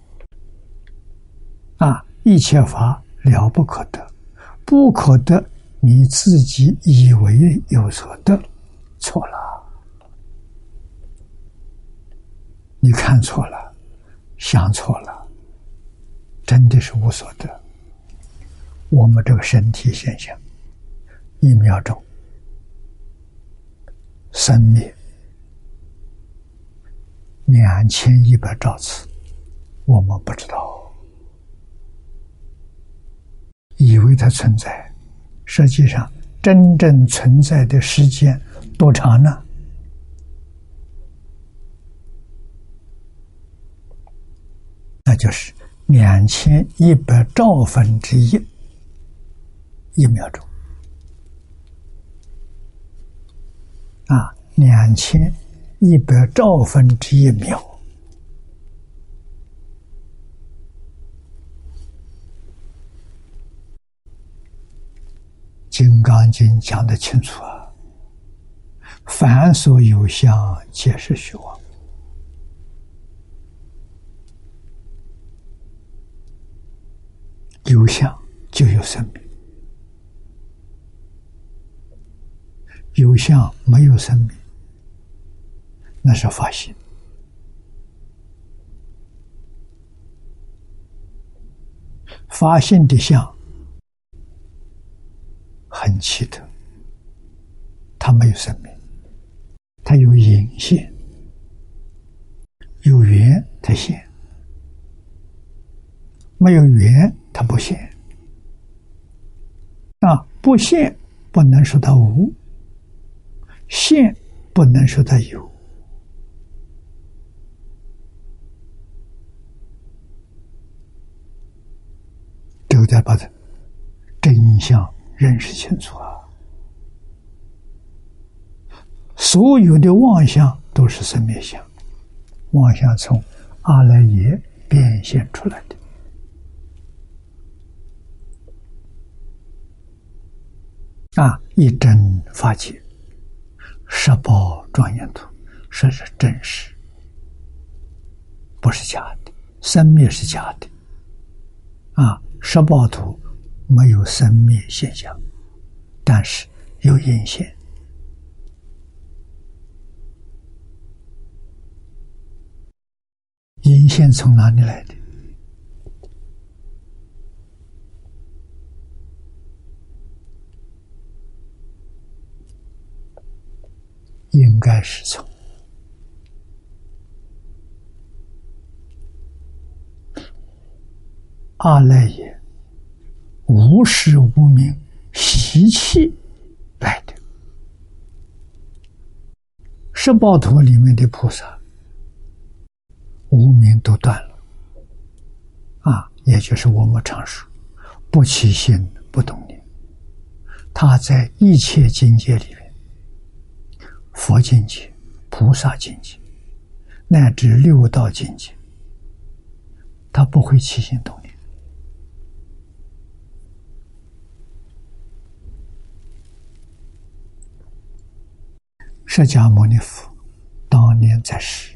啊，一切法了不可得，不可得，你自己以为有所得，错了。你看错了，想错了，真的是无所得。我们这个身体现象，一秒钟，生灭。两千一百兆次，我们不知道，以为它存在，实际上真正存在的时间多长呢？那就是两千一百兆分之一一秒钟啊，两千。一百兆分之一秒，《金刚经》讲的清楚啊！凡所有相，皆是虚妄。有相就有生命，有相没有生命。那是发心发现的相很奇特，它没有生命，它有隐现，有缘它现，没有缘它不现。啊，不现不能说它无，现不能说它有。来把这真相认识清楚啊！所有的妄想都是生灭相，妄想从阿赖耶变现出来的啊！一真法界，十宝庄严图，说是真实，不是假的，生灭是假的啊！十八图没有生灭现象，但是有阴线。阴线从哪里来的？应该是从。阿赖耶，无始无明习气来的。十报图里面的菩萨，无名都断了，啊，也就是我们常说不起心不动念。他在一切境界里面，佛境界、菩萨境界，乃至六道境界，他不会起心动念。释迦牟尼佛当年在世，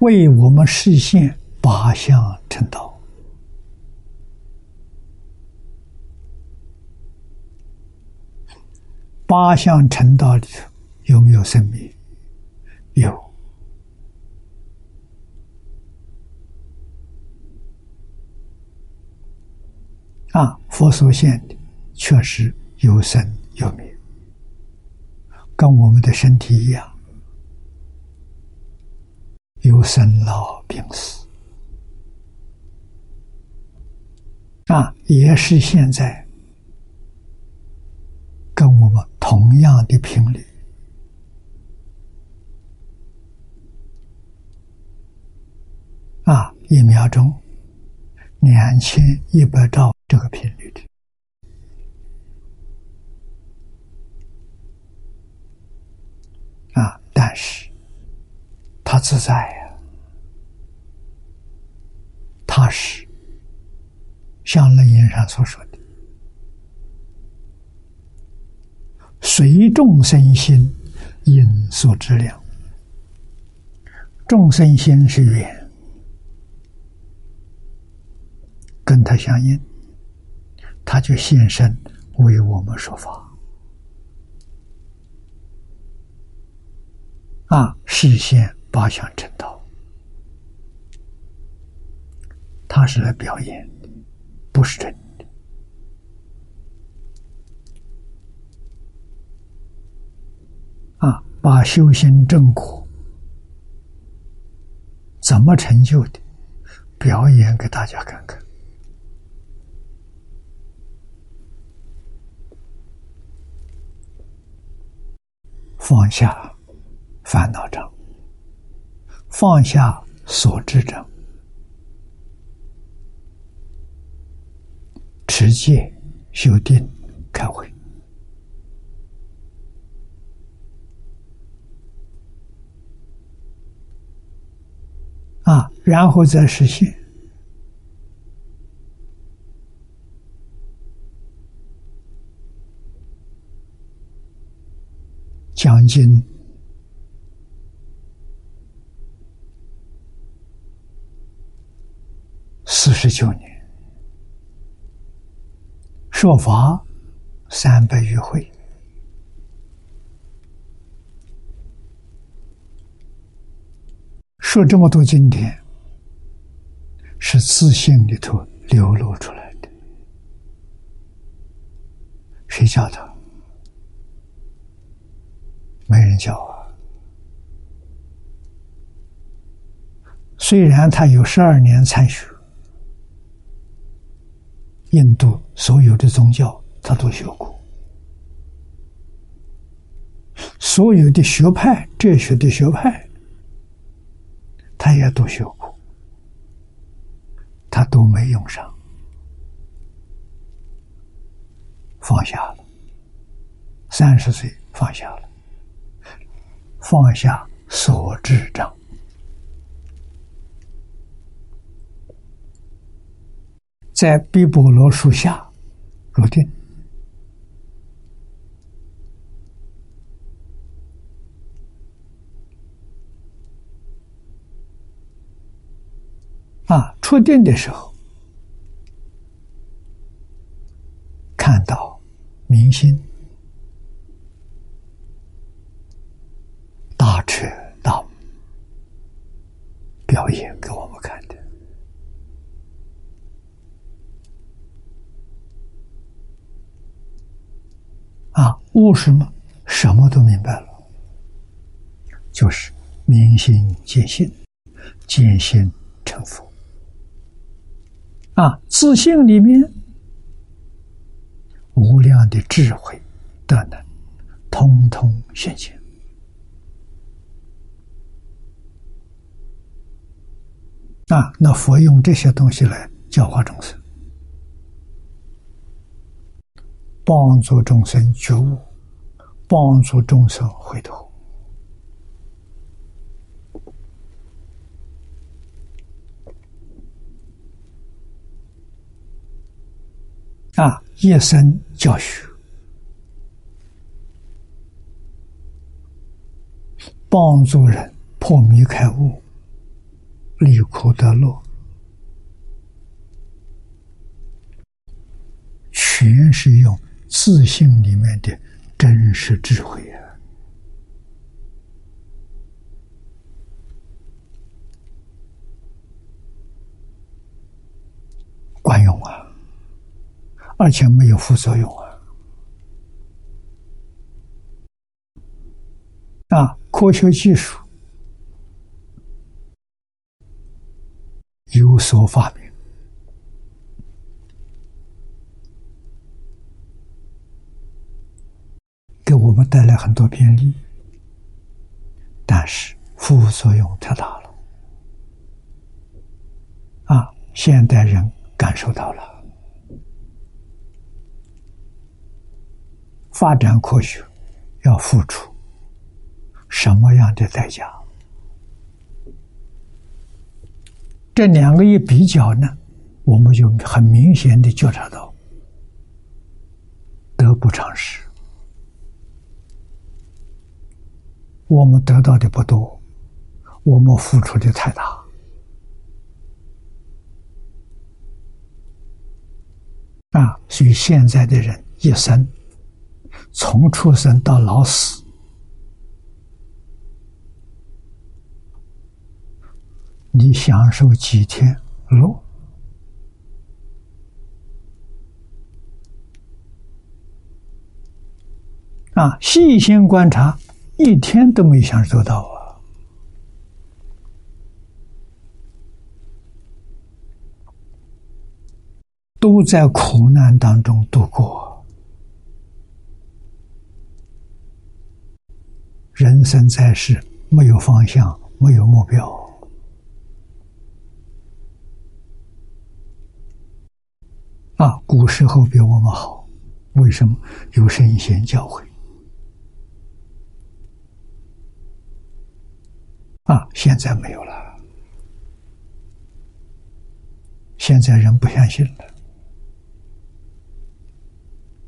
为我们实现八相成道。八相成道里头有没有生命？有。啊，佛所现的。确实有生有灭，跟我们的身体一样，有生老病死。啊，也是现在跟我们同样的频率。啊，一秒钟两千一百兆这个频率的。啊！但是，他自在呀，他是像楞严上所说的，随众生心因所知量，众生心是缘，跟他相应，他就现身为我们说法。啊！实现八相成道，他是来表演的，不是真的。啊！把修行正果怎么成就的，表演给大家看看，放下。烦恼障，放下所知障，持戒、修定、开会啊，然后再实现讲经。四十九年，说法三百余回，说这么多经典，是自信里头流露出来的。谁教他？没人教啊。虽然他有十二年参学，印度所有的宗教他都学过。所有的学派，哲学的学派，他也都学过，他都没用上，放下了。三十岁放下了，放下所知障，在毕波罗树下入定。啊，出定的时候，看到明星大彻大悟表演给我们看的。啊，悟什么？什么都明白了，就是明心见性，见性成佛。啊，自信里面无量的智慧、德能，通通现。啊，那佛用这些东西来教化众生，帮助众生觉悟，帮助众生回头。啊！一生教学，帮助人破迷开悟，离苦得乐，全是用自信里面的真实智慧啊，管用啊！而且没有副作用啊！啊，科学技术有所发明，给我们带来很多便利，但是副作用太大了。啊，现代人感受到了。发展科学要付出什么样的代价？这两个一比较呢，我们就很明显的觉察到得不偿失。我们得到的不多，我们付出的太大啊！所以现在的人一生。从出生到老死，你享受几天乐？啊，细心观察，一天都没享受到啊，都在苦难当中度过。人生在世，没有方向，没有目标。啊，古时候比我们好，为什么？有圣贤教诲。啊，现在没有了，现在人不相信了。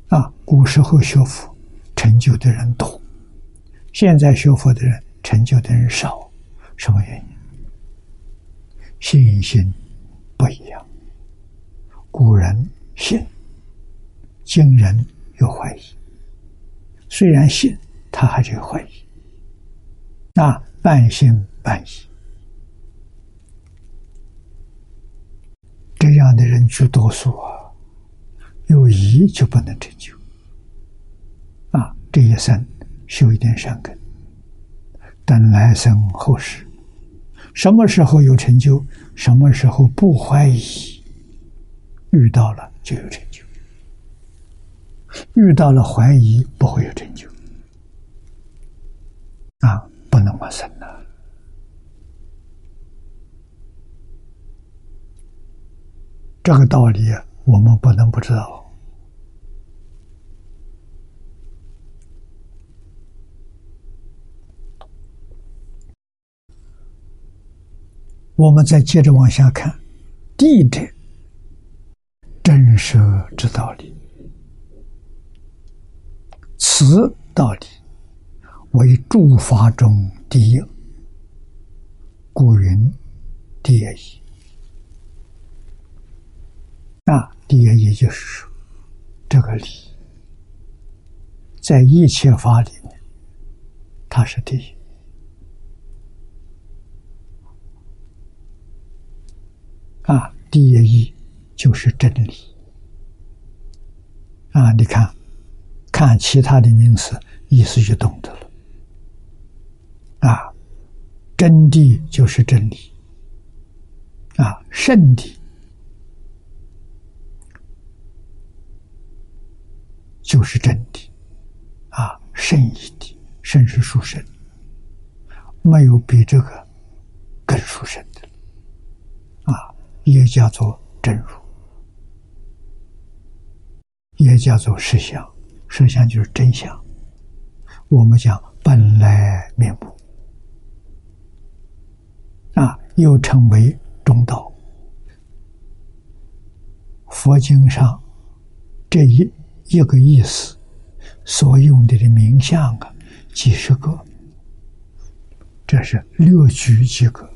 啊，古时候学佛成就的人多。现在学佛的人成就的人少，什么原因？信心不一样。古人信，今人有怀疑。虽然信，他还是有怀疑。那半信半喜。这样的人去多数啊，有疑就不能成就。啊，这一生修一点善根，等来生后世，什么时候有成就，什么时候不怀疑，遇到了就有成就；遇到了怀疑，不会有成就。啊，不能往生。这个道理我们不能不知道。我们再接着往下看，地者真实之道理，此道理为诸法中第一，故云第一。啊，第一也就是说，这个理在一切法里面，它是第一。啊，第一就是真理。啊，你看，看其他的名词，意思就懂得了。啊，真谛就是真理。啊，圣谛。就是真谛，啊，圣义谛，圣是殊胜，没有比这个更殊胜的，啊，也叫做真如，也叫做实相，实相就是真相。我们讲本来面目，啊，又称为中道。佛经上这一。一个意思，所用的的名相啊，几十个，这是略举几个。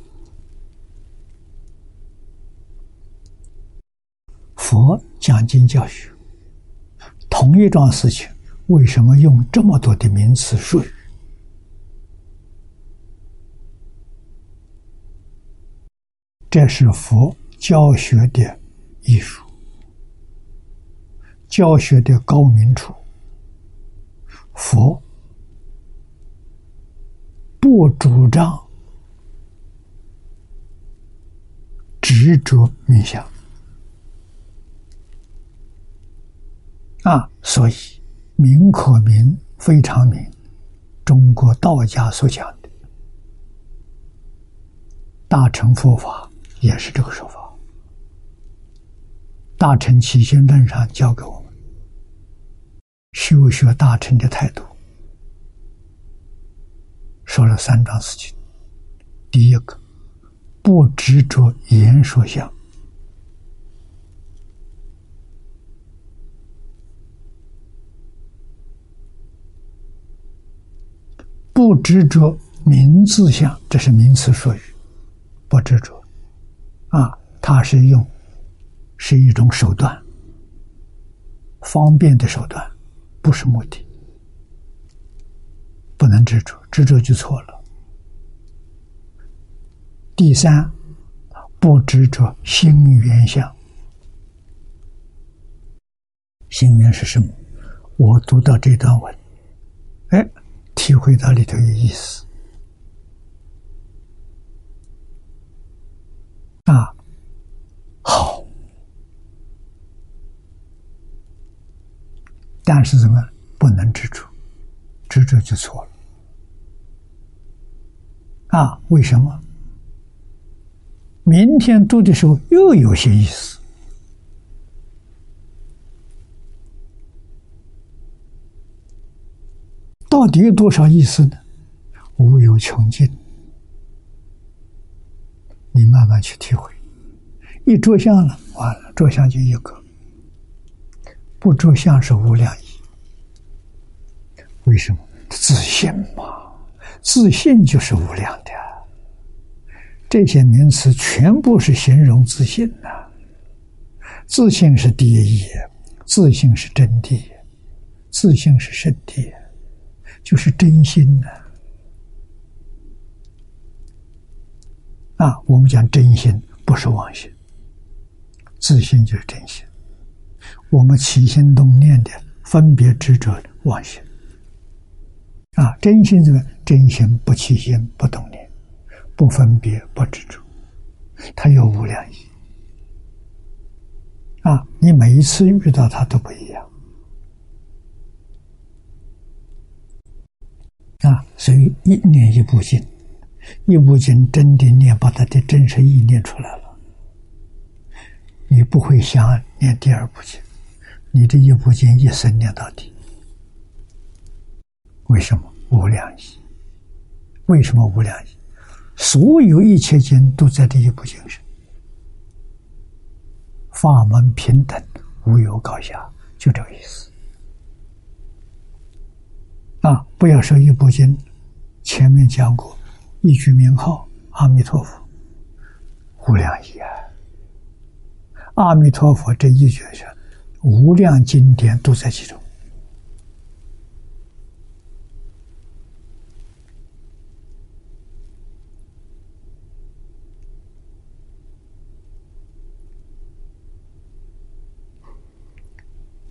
佛讲经教学，同一桩事情，为什么用这么多的名词术语？这是佛教学的艺术。教学的高明处，佛不主张执着冥想啊，所以名可名，非常名。中国道家所讲的大乘佛法也是这个说法，《大乘起心论》上教给我们。修学大乘的态度，说了三桩事情。第一个，不执着言说相；不执着名字相，这是名词术语，不执着。啊，它是用，是一种手段，方便的手段。不是目的，不能执着，执着就错了。第三，不执着心缘相。心缘是什么？我读到这段文，哎，体会到里头有意思啊，好。但是怎么不能执着？执着就错了啊！为什么？明天读的时候又有些意思，到底有多少意思呢？无有穷尽，你慢慢去体会。一着相了，完了，着相就一个。不着相是无量义，为什么？自信嘛，自信就是无量的。这些名词全部是形容自信呐。自信是第一义，自信是真谛，自信是圣谛，就是真心呐。啊，我们讲真心，不是妄心。自信就是真心。我们起心动念的分别执着妄心啊，真心这个真心不起心不动念，不分别不执着，它有无量义啊！你每一次遇到它都不一样啊，所以一念一部经，一部经真的念把它的真实意念出来了，你不会想念第二部经。你这一部经一生念到底，为什么无量义？为什么无量义？所有一切经都在这一部经上，法门平等，无有高下，就这个意思。啊，不要说一部经，前面讲过一句名号阿弥陀佛，无量义啊！阿弥陀佛这一句是。无量经典都在其中。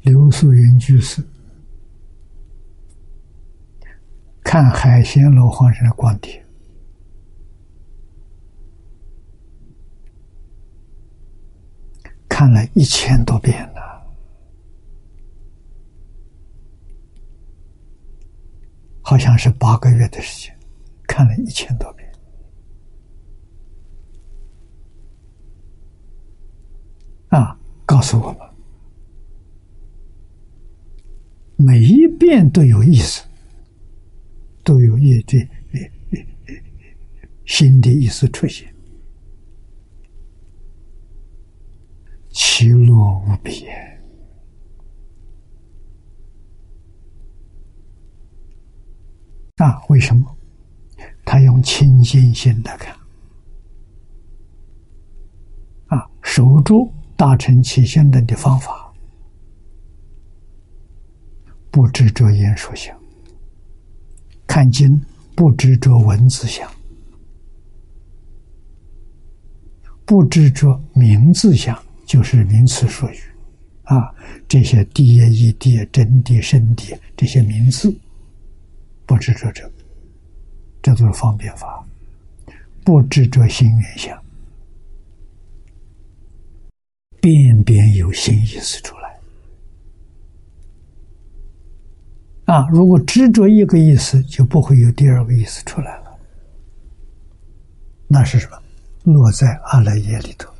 刘素云居士看海鲜楼皇上的光碟，看了一千多遍了。好像是八个月的时间，看了一千多遍。啊，告诉我们，每一遍都有意思，都有一这新的意思出现，其乐无比。啊，为什么？他用清净心的看，啊，守住大乘起心论的方法，不执着言说相，看经不执着文字相，不执着名字相，就是名词术语，啊，这些第一义地真谛圣谛这些名字。不执着这，这都是方便法。不执着心原相，便便有新意思出来。啊，如果执着一个意思，就不会有第二个意思出来了。那是什么？落在阿赖耶里头。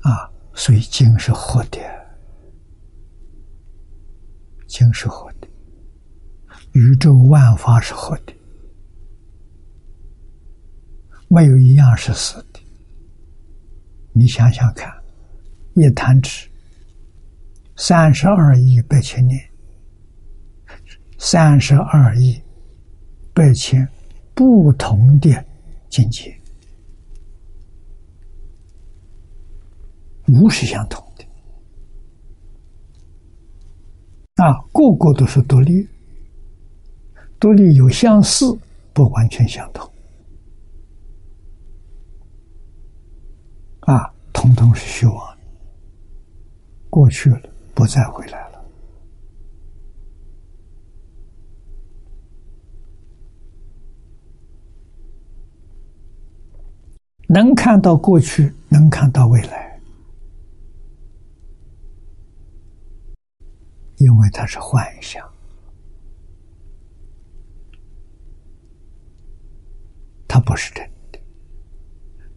啊，所以经是活的。经是好的，宇宙万法是好的，没有一样是死的。你想想看，一弹指，三十二亿八千年，三十二亿八千不同的境界，无是相同。啊，个个都是独立，独立有相似，不完全相同。啊，统统是虚妄，过去了，不再回来了。能看到过去，能看到未来。因为它是幻象，它不是真的。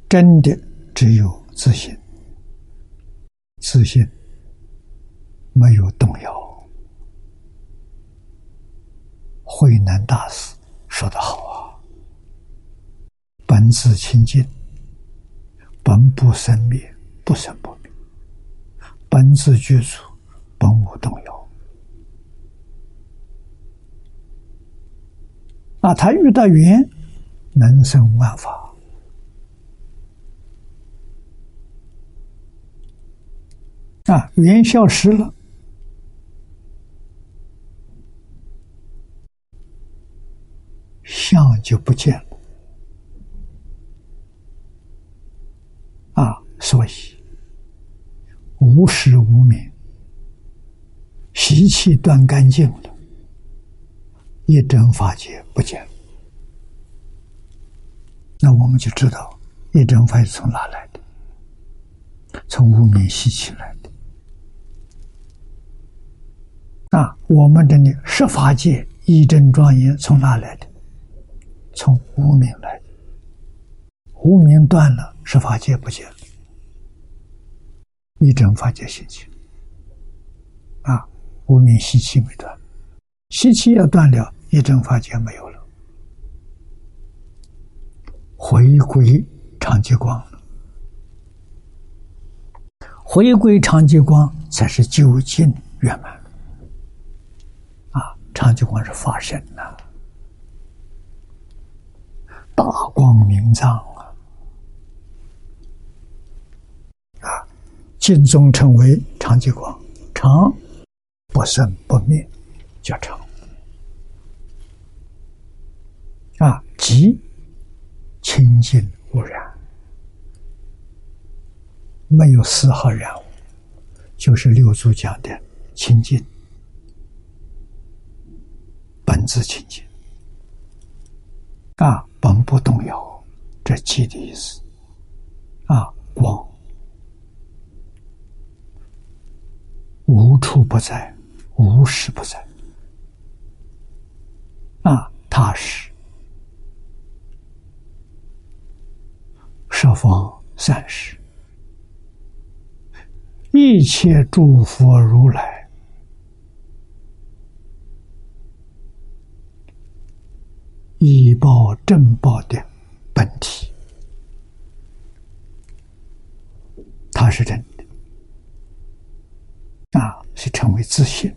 真的只有自信，自信没有动摇。慧能大师说的好啊：“本自清净，本不生灭，不生不灭；本自具足，本无动摇。”啊，他遇到缘，能生万法。啊，缘消失了。相就不见了啊！所以无始无明，习气断干净了，一真法界不见。那我们就知道，一真法是从哪来的？从无名习气来的。啊，我们这里十法界一真庄严从哪来的？从无名来的。无名断了，十法界不见了，一真法界兴起。啊，无名习气没断，习气要断了，一真法界没有了。回归长寂光，回归长寂光才是究竟圆满。啊，长寂光是法身呐，大光明藏啊！啊，净宗称为长寂光，长不生不灭，叫长。啊，寂。清净无染，没有丝毫染污，就是六祖讲的清净，本自清净，啊，本不动摇，这“寂”的意思，啊，光无处不在，无时不在，啊，踏实。十方三世，一切诸佛如来，以报正报的本体，它是真的。啊，是成为自信，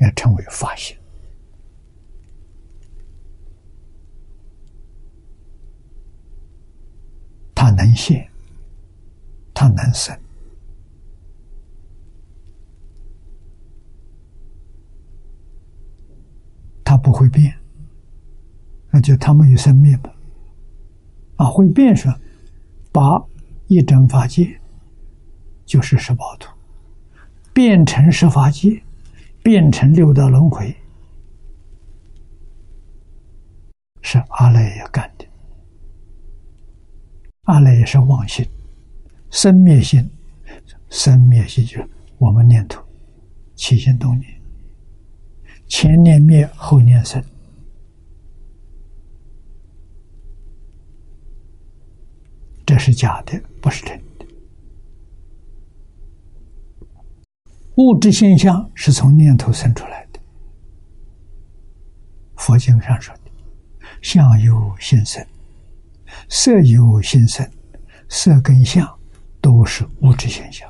也成为法性。它能现，它能生，它不会变，那就它没有生命吧？啊，会变是把一真法界，就是十八图，变成十法界，变成六道轮回，是阿赖耶干的。阿赖也是妄心，生灭心，生灭心就是我们念头起心动念，前念灭，后念生，这是假的，不是真的。物质现象是从念头生出来的，佛经上说的，相由心生。色有心生，色跟相都是物质现象。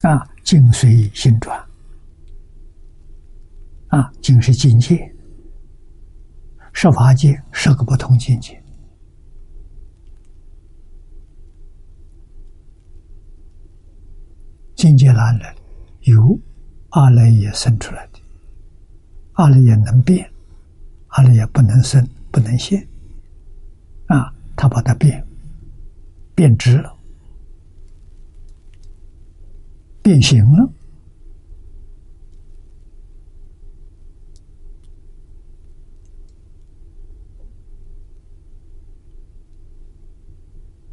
啊，境随心转。啊，境是境界，十法界十个不同境界。境界哪来？由阿赖耶生出来的。阿赖耶能变，阿赖耶不能生，不能现。他把它变变直了，变形了。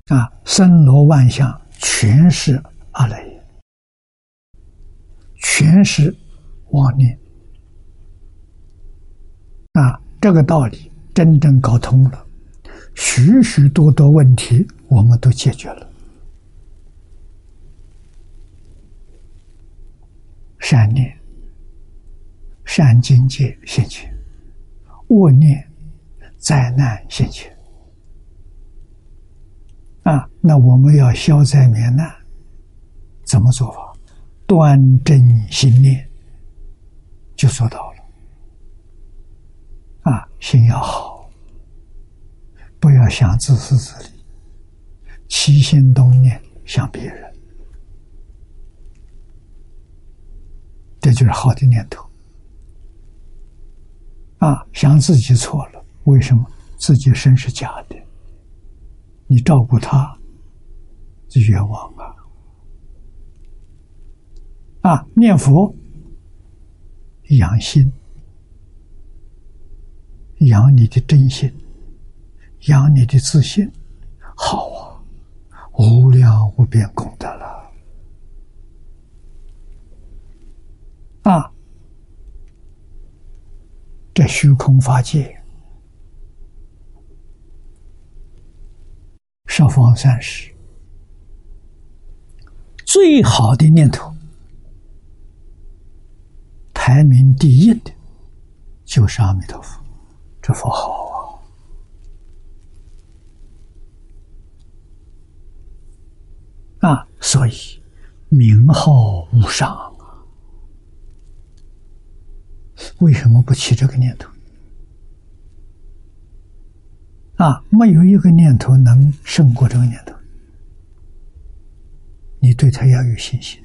啊，森罗万象全是阿赖耶，全是妄念。啊，这个道理真正搞通了。许许多多问题，我们都解决了。善念、善境界现前，恶念、灾难现前。啊，那我们要消灾免难，怎么做法？端正心念，就做到了。啊，心要好。不要想自私自利，起心动念想别人，这就是好的念头。啊，想自己错了，为什么自己身是假的？你照顾他，是冤枉啊！啊，念佛养心，养你的真心，养你的自信，好啊，无量无边功德了啊！这虚空法界，十方三世最好的念头。排名第一的，就是阿弥陀佛，这佛好啊！啊，所以名号无上啊！为什么不起这个念头？啊，没有一个念头能胜过这个念头，你对他要有信心。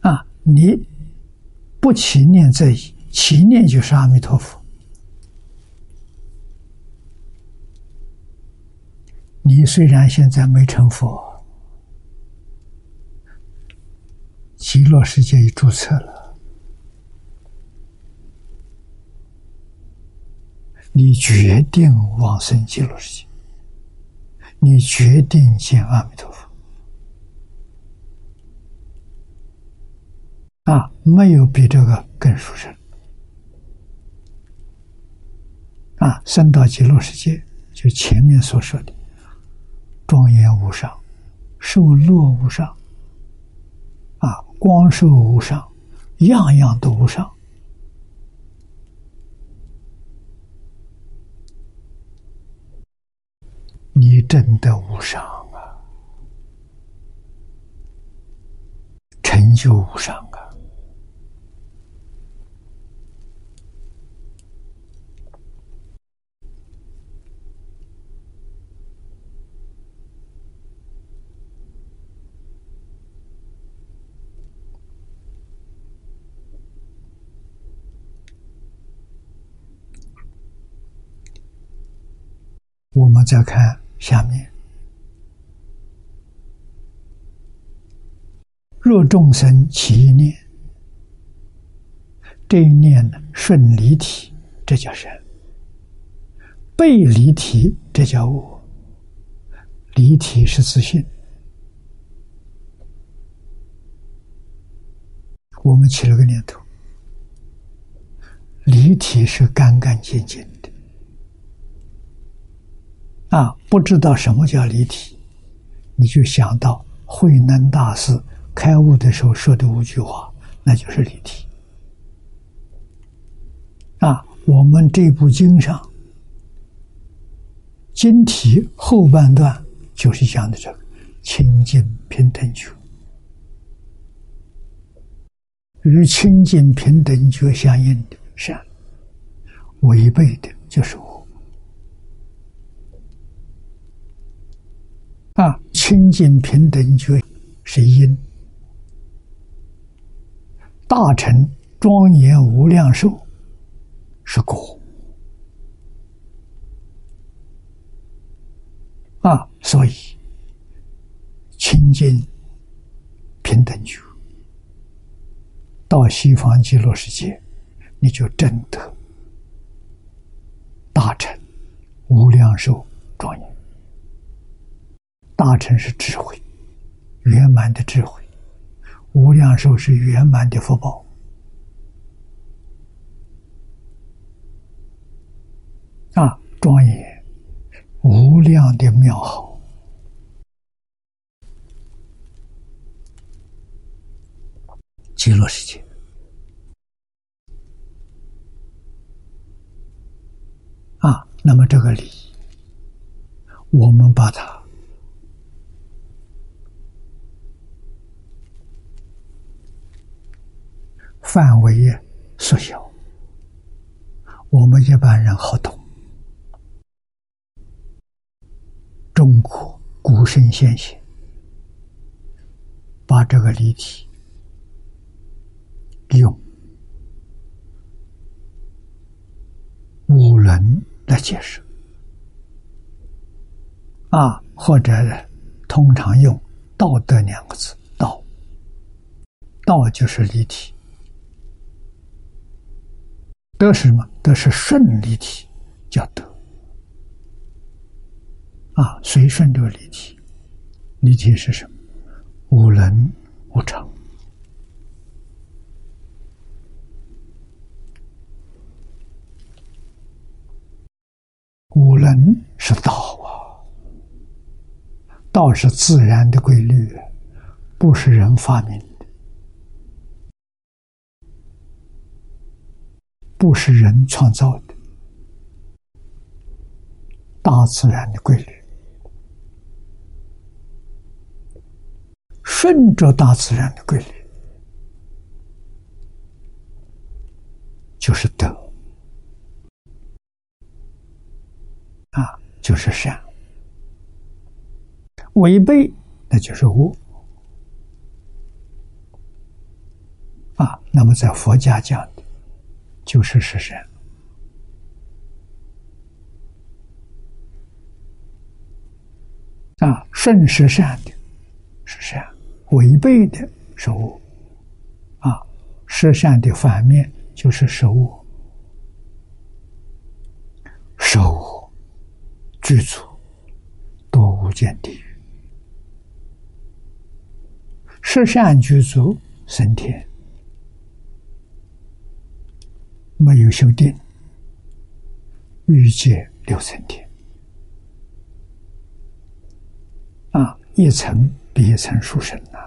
啊你不起念在，起念就是阿弥陀佛。你虽然现在没成佛，极乐世界已注册了，你决定往生极乐世界，你决定见阿弥陀佛。啊，没有比这个更殊胜。啊，生到极乐世界，就前面所说的庄严无上、受乐无上、啊光寿无上，样样都无上。你真的无上啊，成就无上啊。我们再看下面：若众生起一念，这一念呢顺离体，这叫神；背离体，这叫我。离体是自信。我们起了个念头，离体是干干净净。啊，不知道什么叫离体，你就想到慧能大师开悟的时候说的五句话，那就是离体。啊，我们这部经上经题后半段就是讲的这个清净平等觉，与清净平等觉相应的善，违背的就是我。啊，清净平等觉是因，大乘庄严无量寿是果。啊，所以清净平等觉到西方极乐世界，你就真得大乘无量寿庄严。大乘是智慧，圆满的智慧；无量寿是圆满的福报。啊，庄严无量的妙好，极乐世界。啊，那么这个理，我们把它。范围缩小，我们一般人好懂。中国古圣先贤把这个离体用五轮来解释，啊，或者通常用道德两个字，道，道就是离体，德是什么？德是顺离体，叫德。啊，随顺这个离体，离体是什么？无能无常。无能是道啊，道是自然的规律，不是人发明的，不是人创造的，大自然的规律，顺着大自然的规律，就是德。啊，就是善；违背，那就是恶。啊，那么在佛家讲，就是实善。啊，顺是善的，是善；违背的是恶。啊，实善的反面就是是恶，是恶。具足多无间地狱，十善具足升天，没有修定，欲界六层天啊，一层比一层殊胜呐！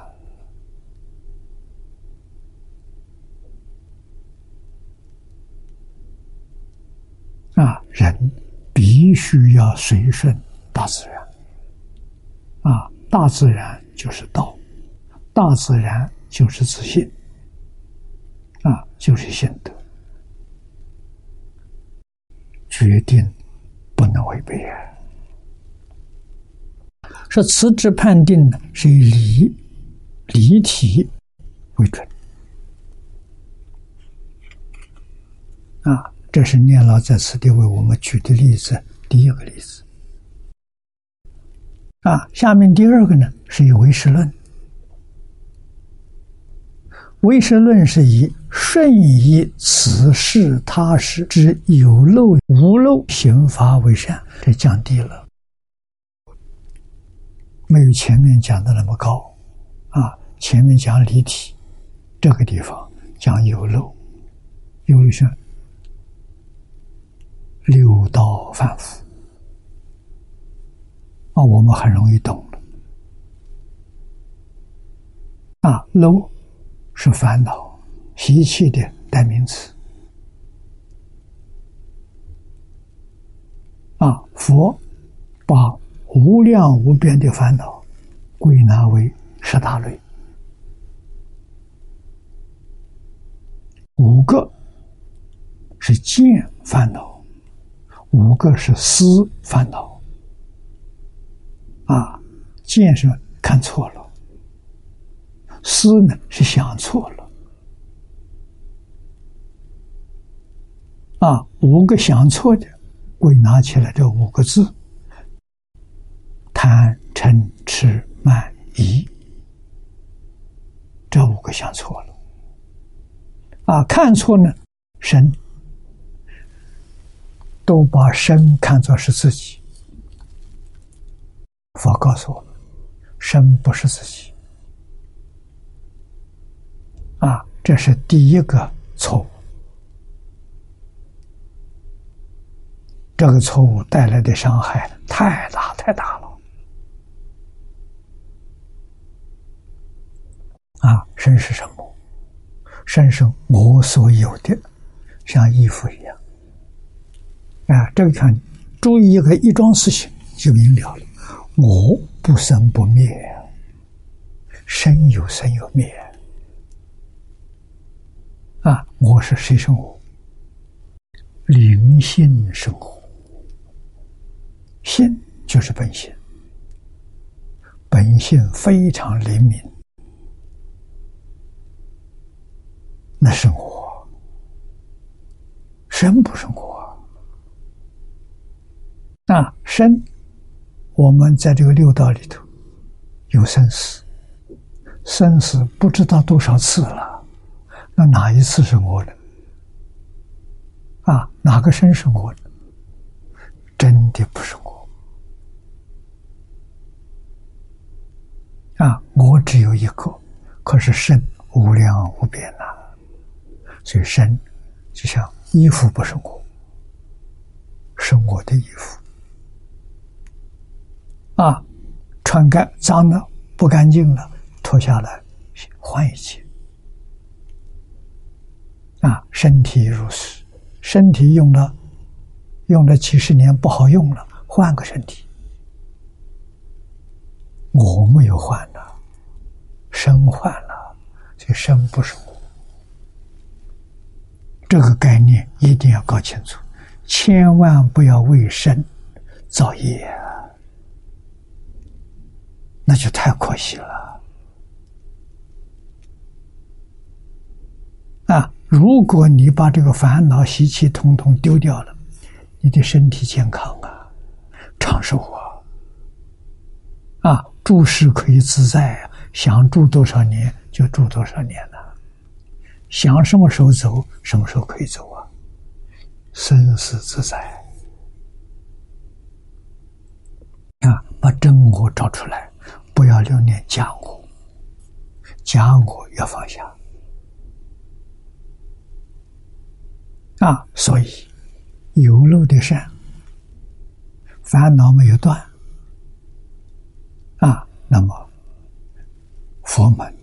啊，人。必须要随顺大自然，啊，大自然就是道，大自然就是自信，啊，就是心德，决定不能违背啊。说辞职判定呢，是以理理体为准，啊。这是念老在此地为我们举的例子，第一个例子。啊，下面第二个呢，是以唯识论。唯识论是以顺以此事他事之有漏无漏刑罚为善，这降低了，没有前面讲的那么高。啊，前面讲离体，这个地方讲有漏，有漏像。六道反复啊，我们很容易懂了。啊，漏是烦恼习气的代名词。啊，佛把无量无边的烦恼归纳为十大类，五个是见烦恼。五个是思烦恼，啊，见是看错了，思呢是想错了，啊，五个想错的归纳起来这五个字：贪、嗔、痴、慢、疑，这五个想错了，啊，看错呢，神。都把身看作是自己，佛告诉我们，身不是自己，啊，这是第一个错误。这个错误带来的伤害太大太大了，啊，身是什么？身是我所有的，像衣服一样。啊，这个看，注意一个一桩事情就明了了。我不生不灭，生有生有灭。啊，我是谁生活？灵性生活，心就是本性，本性非常灵敏。那生活，生不生活？啊，身，我们在这个六道里头，有生死，生死不知道多少次了，那哪一次是我的？啊，哪个身是我的？真的不是我。啊，我只有一个，可是身无量无边呐，所以身就像衣服不是我，是我的衣服。啊，穿干脏了不干净了，脱下来换一件。啊，身体如此，身体用了用了几十年不好用了，换个身体。我没有换呢，身换了，这身不是我。这个概念一定要搞清楚，千万不要为身造业。那就太可惜了啊！如果你把这个烦恼习气统统丢掉了，你的身体健康啊，长寿，啊，住世可以自在啊，想住多少年就住多少年了，想什么时候走什么时候可以走啊，生死自在啊，把真我找出来。不要留念假我，假我要放下啊！所以有漏的善，烦恼没有断，那么佛门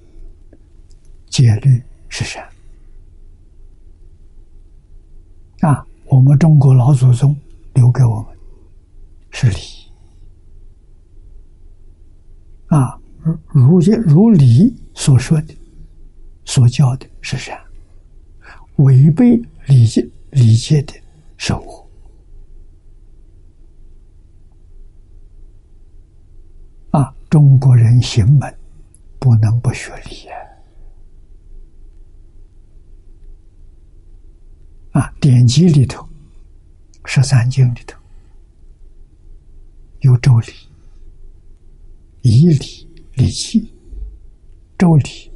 戒律是善啊！我们中国老祖宗留给我们是礼。啊，如如如理所说的，所教的是善，违背理解理解的是恶。啊，中国人行门不能不学礼啊！典籍里头，十三经里头有周礼。以礼礼器，周礼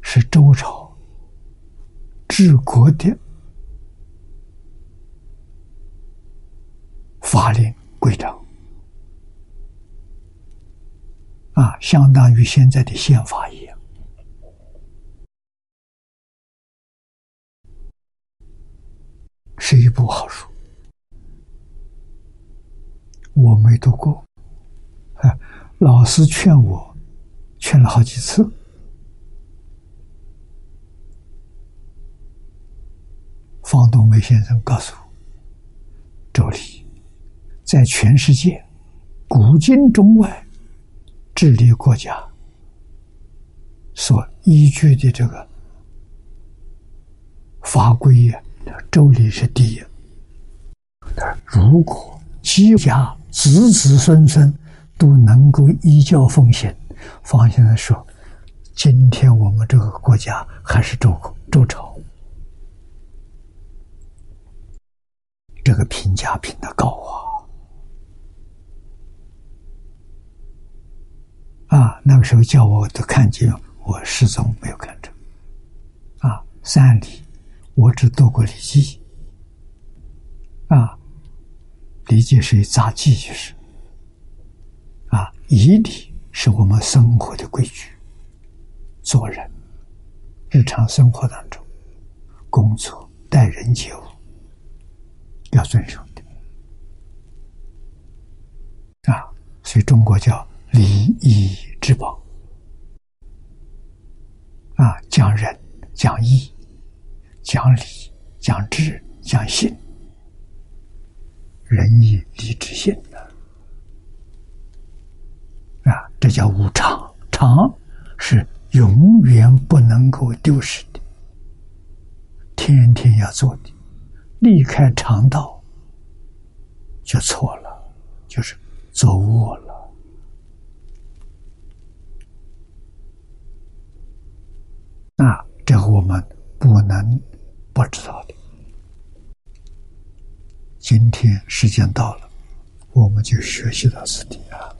是周朝治国的法令规章啊，相当于现在的宪法一样，是一部好书，我没读过。老师劝我，劝了好几次。方东梅先生告诉我：“周礼在全世界古今中外治理国家所依据的这个法规呀，周礼是第一。如果几家子子孙孙。”都能够依教奉行。方先生说：“今天我们这个国家还是周周朝，这个评价评的高啊！啊，那个时候叫我都看见，我始终没有看着。啊，三礼我只读过《礼记》，啊，《礼记》是一杂记，就是。”啊，仪礼是我们生活的规矩，做人、日常生活当中、工作、待人接物要遵守的。啊，所以中国叫礼仪之邦。啊，讲仁、讲义、讲礼、讲智、讲信，仁义礼智信的。啊，这叫无常，常是永远不能够丢失的，天天要做的。离开常道，就错了，就是走误了。啊，这个我们不能不知道的。今天时间到了，我们就学习到此地啊。